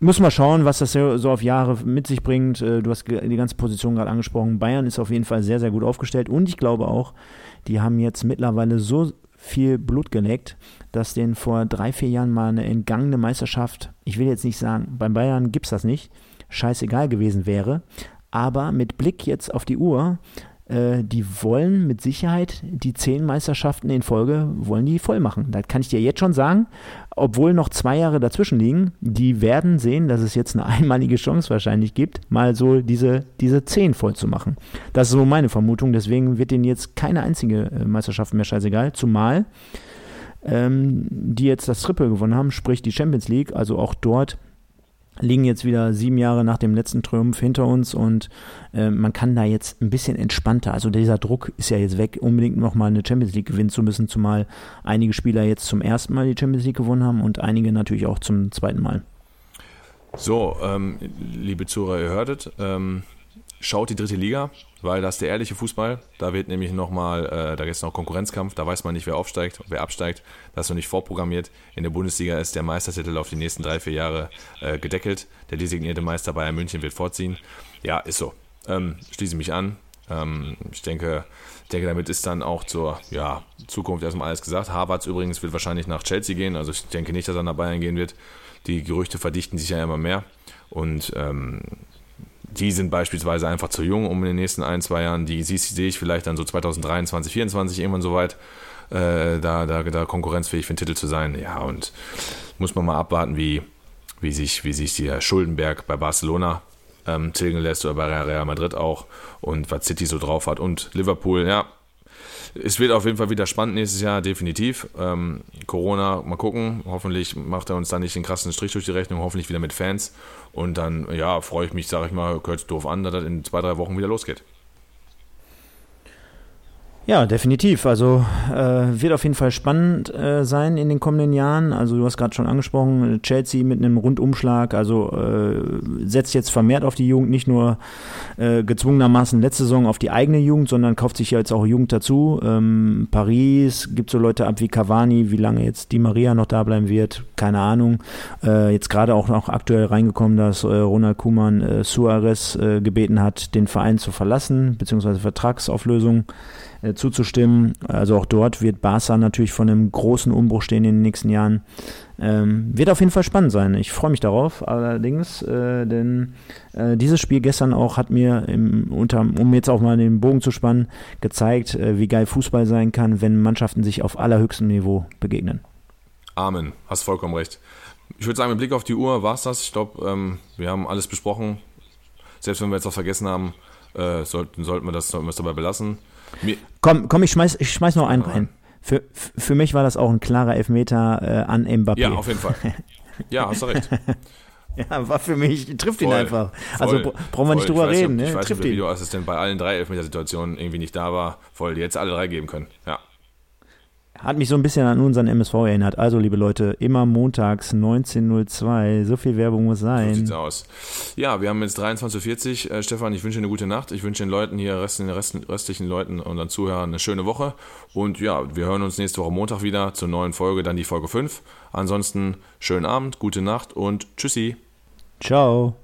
Muss mal schauen, was das so auf Jahre mit sich bringt. Äh, du hast die ganze Position gerade angesprochen. Bayern ist auf jeden Fall sehr, sehr gut aufgestellt und ich glaube auch, die haben jetzt mittlerweile so viel Blut geleckt, dass denen vor drei, vier Jahren mal eine entgangene Meisterschaft, ich will jetzt nicht sagen, beim Bayern gibt es das nicht, scheißegal gewesen wäre. Aber mit Blick jetzt auf die Uhr, äh, die wollen mit Sicherheit die zehn Meisterschaften in Folge, wollen die voll machen. Das kann ich dir jetzt schon sagen. Obwohl noch zwei Jahre dazwischen liegen, die werden sehen, dass es jetzt eine einmalige Chance wahrscheinlich gibt, mal so diese, diese zehn voll zu machen. Das ist so meine Vermutung. Deswegen wird denen jetzt keine einzige äh, Meisterschaft mehr scheißegal. Zumal ähm, die jetzt das Triple gewonnen haben, sprich die Champions League, also auch dort liegen jetzt wieder sieben Jahre nach dem letzten Triumph hinter uns und äh, man kann da jetzt ein bisschen entspannter, also dieser Druck ist ja jetzt weg, unbedingt nochmal eine Champions League gewinnen zu müssen, zumal einige Spieler jetzt zum ersten Mal die Champions League gewonnen haben und einige natürlich auch zum zweiten Mal. So, ähm, liebe Zuhörer, ihr hörtet, ähm, schaut die dritte Liga, weil das ist der ehrliche Fußball. Da wird nämlich nochmal, äh, da gibt es noch Konkurrenzkampf, da weiß man nicht, wer aufsteigt, wer absteigt. Das ist noch nicht vorprogrammiert. In der Bundesliga ist der Meistertitel auf die nächsten drei, vier Jahre äh, gedeckelt. Der designierte Meister Bayern München wird vorziehen. Ja, ist so. Ähm, schließe mich an. Ähm, ich denke, denke, damit ist dann auch zur ja, Zukunft erstmal alles gesagt. Havertz übrigens wird wahrscheinlich nach Chelsea gehen. Also ich denke nicht, dass er nach Bayern gehen wird. Die Gerüchte verdichten sich ja immer mehr. Und ähm, die sind beispielsweise einfach zu jung, um in den nächsten ein, zwei Jahren, die sehe ich vielleicht dann so 2023, 2024 irgendwann soweit, äh, da, da, da konkurrenzfähig für den Titel zu sein. Ja, und muss man mal abwarten, wie, wie, sich, wie sich der Schuldenberg bei Barcelona ähm, tilgen lässt oder bei Real Madrid auch und was City so drauf hat. Und Liverpool, ja, es wird auf jeden Fall wieder spannend nächstes Jahr, definitiv. Ähm, Corona, mal gucken. Hoffentlich macht er uns da nicht den krassen Strich durch die Rechnung, hoffentlich wieder mit Fans. Und dann, ja, freue ich mich, sage ich mal, hört doof an, dass das in zwei, drei Wochen wieder losgeht. Ja, definitiv. Also äh, wird auf jeden Fall spannend äh, sein in den kommenden Jahren. Also du hast gerade schon angesprochen, Chelsea mit einem Rundumschlag, also äh, setzt jetzt vermehrt auf die Jugend, nicht nur äh, gezwungenermaßen letzte Saison auf die eigene Jugend, sondern kauft sich jetzt auch Jugend dazu. Ähm, Paris gibt so Leute ab wie Cavani, wie lange jetzt die Maria noch da bleiben wird, keine Ahnung. Äh, jetzt gerade auch noch aktuell reingekommen, dass äh, Ronald Kuman Suarez gebeten hat, den Verein zu verlassen, beziehungsweise Vertragsauflösung äh, zuzustimmen. Also auch dort wird Barca natürlich von einem großen Umbruch stehen in den nächsten Jahren. Ähm, wird auf jeden Fall spannend sein. Ich freue mich darauf, allerdings, äh, denn äh, dieses Spiel gestern auch hat mir, im, unter, um jetzt auch mal den Bogen zu spannen, gezeigt, äh, wie geil Fußball sein kann, wenn Mannschaften sich auf allerhöchstem Niveau begegnen. Amen, hast vollkommen recht. Ich würde sagen, mit Blick auf die Uhr war es das. Ich glaube, ähm, wir haben alles besprochen. Selbst wenn wir jetzt was vergessen haben, äh, sollten, sollten wir das sollten wir es dabei belassen. Mir komm, komm, ich schmeiß, ich schmeiß noch einen rein. Für, für mich war das auch ein klarer Elfmeter äh, an Mbappé. Ja, auf jeden Fall. Ja, hast du recht. ja, war für mich, trifft voll, ihn einfach. Also voll, brauchen wir nicht drüber reden. Nicht, ne? Ich weiß trifft nicht, ob der Videoassistent bei allen drei Elfmetersituationen irgendwie nicht da war. Voll, die jetzt alle drei geben können. Ja. Hat mich so ein bisschen an unseren MSV erinnert. Also, liebe Leute, immer montags 19.02 So viel Werbung muss sein. So sieht's aus. Ja, wir haben jetzt 23.40 Äh, Stefan, ich wünsche dir eine gute Nacht. Ich wünsche den Leuten hier, den restlichen Leuten und unseren Zuhörern eine schöne Woche. Und ja, wir hören uns nächste Woche Montag wieder zur neuen Folge, dann die Folge 5. Ansonsten schönen Abend, gute Nacht und tschüssi. Ciao.